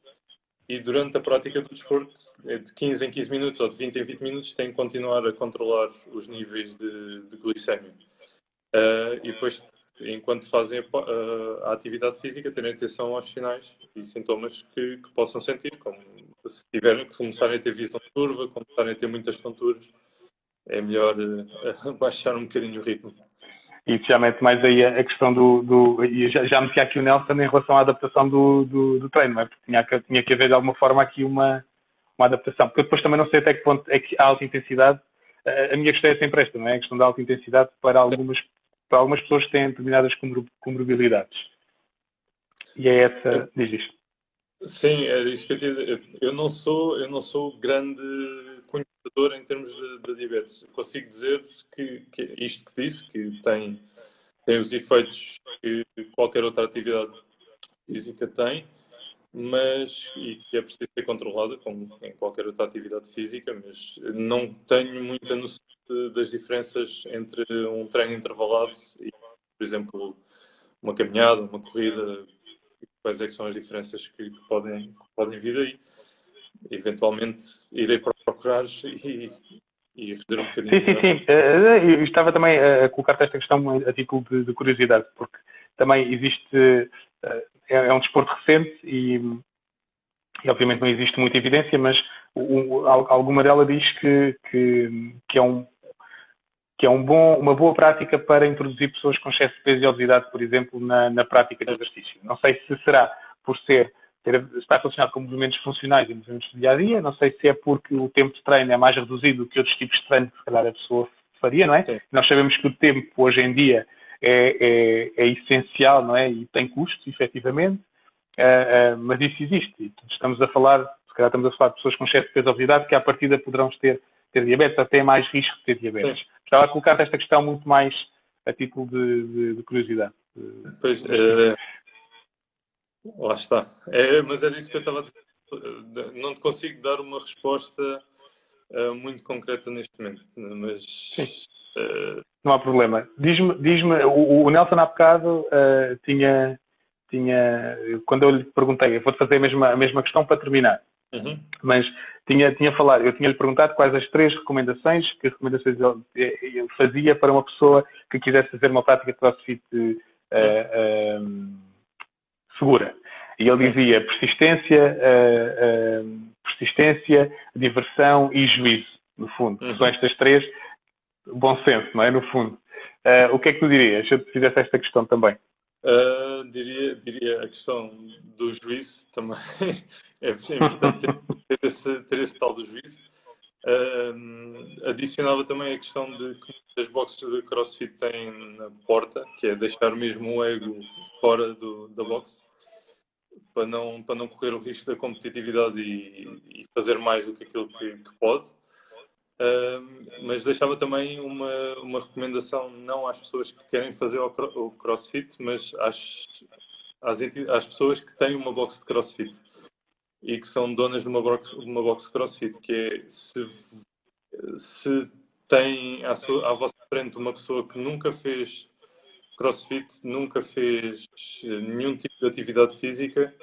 e durante a prática do desporto, é de 15 em 15 minutos ou de 20 em 20 minutos, têm que continuar a controlar os níveis de, de glicemia. Uh, e depois enquanto fazem a, a, atividade física, terem atenção aos sinais e sintomas que, que, possam sentir, como se tiverem começarem a ter visão turva, começarem a ter muitas tonturas, é melhor uh, baixar um bocadinho o ritmo. E já mete mais aí a questão do. do e já, já meti aqui o Nelson em relação à adaptação do, do, do treino, é? Porque tinha que, tinha que haver de alguma forma aqui uma, uma adaptação. Porque depois também não sei até que ponto é que a alta intensidade a minha questão é sempre esta, não é? A questão da alta intensidade para algumas, para algumas pessoas que têm determinadas comorbilidades. E é essa, diz isto. Sim, é isso que eu te dizer. Eu não sou, eu não sou grande conhecedor em termos de, de diabetes. Consigo dizer que, que, isto que disse, que tem, tem os efeitos que qualquer outra atividade física tem, mas e que é preciso ser controlada, como em qualquer outra atividade física, mas não tenho muita noção de, das diferenças entre um treino intervalado e, por exemplo, uma caminhada, uma corrida, quais é são as diferenças que, que podem, que podem vir daí. Eventualmente irei procurar e, e responder um bocadinho. Sim, sim, sim. Uh, eu estava também a colocar-te esta questão a título de, de, curiosidade, porque também existe, é, é, um desporto recente e, e, obviamente não existe muita evidência, mas o, alguma dela diz que, que, que é um que é um bom, uma boa prática para introduzir pessoas com excesso de peso e obesidade, por exemplo, na, na prática de exercício. Não sei se será por ser ter, está relacionado com movimentos funcionais e movimentos do dia a dia, não sei se é porque o tempo de treino é mais reduzido do que outros tipos de treino que se calhar a pessoa faria, não é? Sim. Nós sabemos que o tempo hoje em dia é, é, é essencial, não é? E tem custos, efetivamente, uh, uh, mas isso existe. Estamos a falar, se calhar estamos a falar de pessoas com excesso de peso obesidade que à partida poderão ter, ter diabetes, até mais risco de ter diabetes. Sim. Estava a colocar esta questão muito mais a título de, de, de curiosidade. Pois, uh, lá está. É, mas era isso que eu estava a dizer. Não te consigo dar uma resposta uh, muito concreta neste momento, mas. Sim. Uh... Não há problema. Diz-me, diz o, o, Nelson há bocado tinha, tinha. Quando eu lhe perguntei, eu vou-te fazer a mesma, a mesma questão para terminar. Uhum. Mas tinha, tinha falado, eu tinha-lhe perguntado quais as três recomendações, que recomendações ele fazia para uma pessoa que quisesse fazer uma prática de crossfit uh, uh, segura. E ele dizia persistência, uh, persistência, diversão e juízo, no fundo. Uhum. São estas três, bom senso, não é? No fundo. o que é que tu dirias se eu te fizesse esta questão também? Uh, diria, diria a questão do juízo também. é importante ter, esse, ter esse tal do juízo. Uh, adicionava também a questão de que as boxes de crossfit têm na porta, que é deixar mesmo o ego fora do, da boxe, para não, para não correr o risco da competitividade e, e fazer mais do que aquilo que, que pode. Uh, mas deixava também uma, uma recomendação, não às pessoas que querem fazer o, o crossfit, mas às, às, às, pessoas que têm uma box de crossfit e que são donas de uma box, de uma box crossfit, que é se, se tem à, sua, à vossa frente uma pessoa que nunca fez crossfit, nunca fez nenhum tipo de atividade física,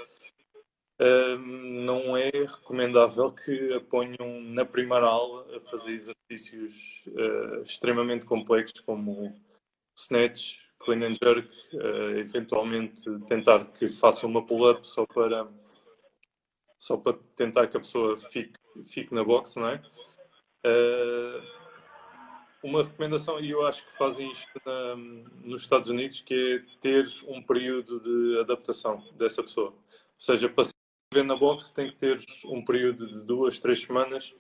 não é recomendável que a ponham na primeira aula a fazer exercícios uh, extremamente complexos como snatch, clean and jerk, uh, eventualmente tentar que faça uma pull-up só para só para tentar que a pessoa fique, fique na box, não é? Uh, uma recomendação, e eu acho que fazem isto na, nos Estados Unidos, que é ter um período de adaptação dessa pessoa. Ou seja, para ver na box tem que ter um período de duas, três semanas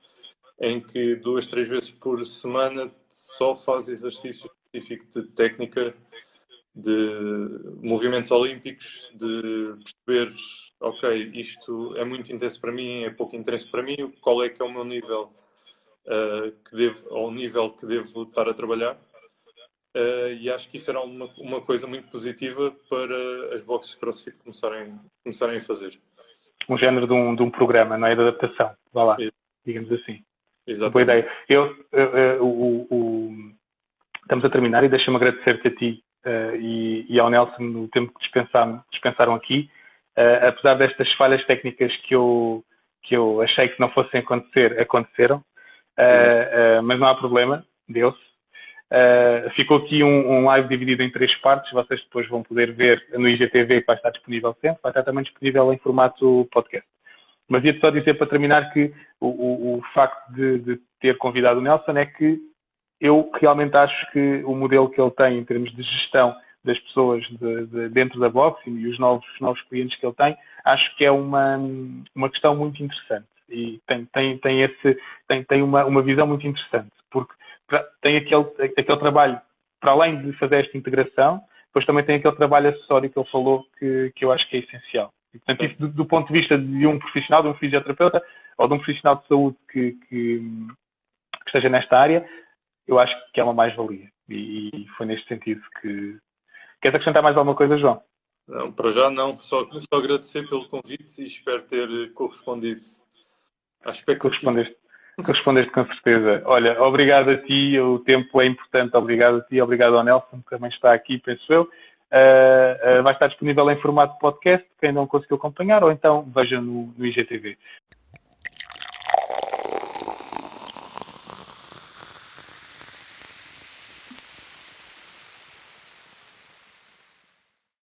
em que duas, três vezes por semana só faz exercício específico de técnica, de movimentos olímpicos, de perceber, ok, isto é muito intenso para mim, é pouco intenso para mim, qual é que é o meu nível uh, que devo, ou o nível que devo estar a trabalhar. Uh, e acho que isso era uma, uma coisa muito positiva para as boxes CrossFit começarem, começarem a fazer um género de um, de um programa, não é? De adaptação, vá lá, digamos assim. Exatamente. Boa ideia. Eu, o, o, estamos a terminar e deixa-me agradecer-te a ti uh, e, e, ao Nelson no tempo que dispensaram, dispensaram aqui. Uh, apesar destas falhas técnicas que eu, que eu achei que não fossem acontecer, aconteceram. Uh, mas não há problema, deu-se. Uh, ficou aqui um, um, live dividido em três partes. Vocês depois vão poder ver no IGTV, que vai estar disponível sempre. Vai estar também disponível em formato podcast. Mas ia só dizer para terminar que o, o, o facto de, de, ter convidado o Nelson é que eu realmente acho que o modelo que ele tem em termos de gestão das pessoas de, de, dentro da boxing e os novos, novos clientes que ele tem, acho que é uma, uma questão muito interessante. E tem, tem, tem, esse, tem, tem uma, uma visão muito interessante, porque tem aquele, aquele trabalho, para além de fazer esta integração, depois também tem aquele trabalho acessório que ele falou que, que eu acho que é essencial. E, portanto, isso do, do, ponto de vista de um profissional, de um fisioterapeuta ou de um profissional de saúde que, que, que esteja nesta área, eu acho que é uma mais-valia. E, e, foi neste sentido que. Queres acrescentar mais alguma coisa, João? Não, para já não. Só, só agradecer pelo convite e espero ter correspondido à expectativa. Correspondeste, correspondeste com certeza. Olha, obrigado a ti, o tempo é importante. Obrigado a ti, obrigado ao Nelson, que também está aqui, penso eu. Uh, uh, vai estar disponível em formato podcast, quem não conseguiu acompanhar, ou então veja no, no IGTV.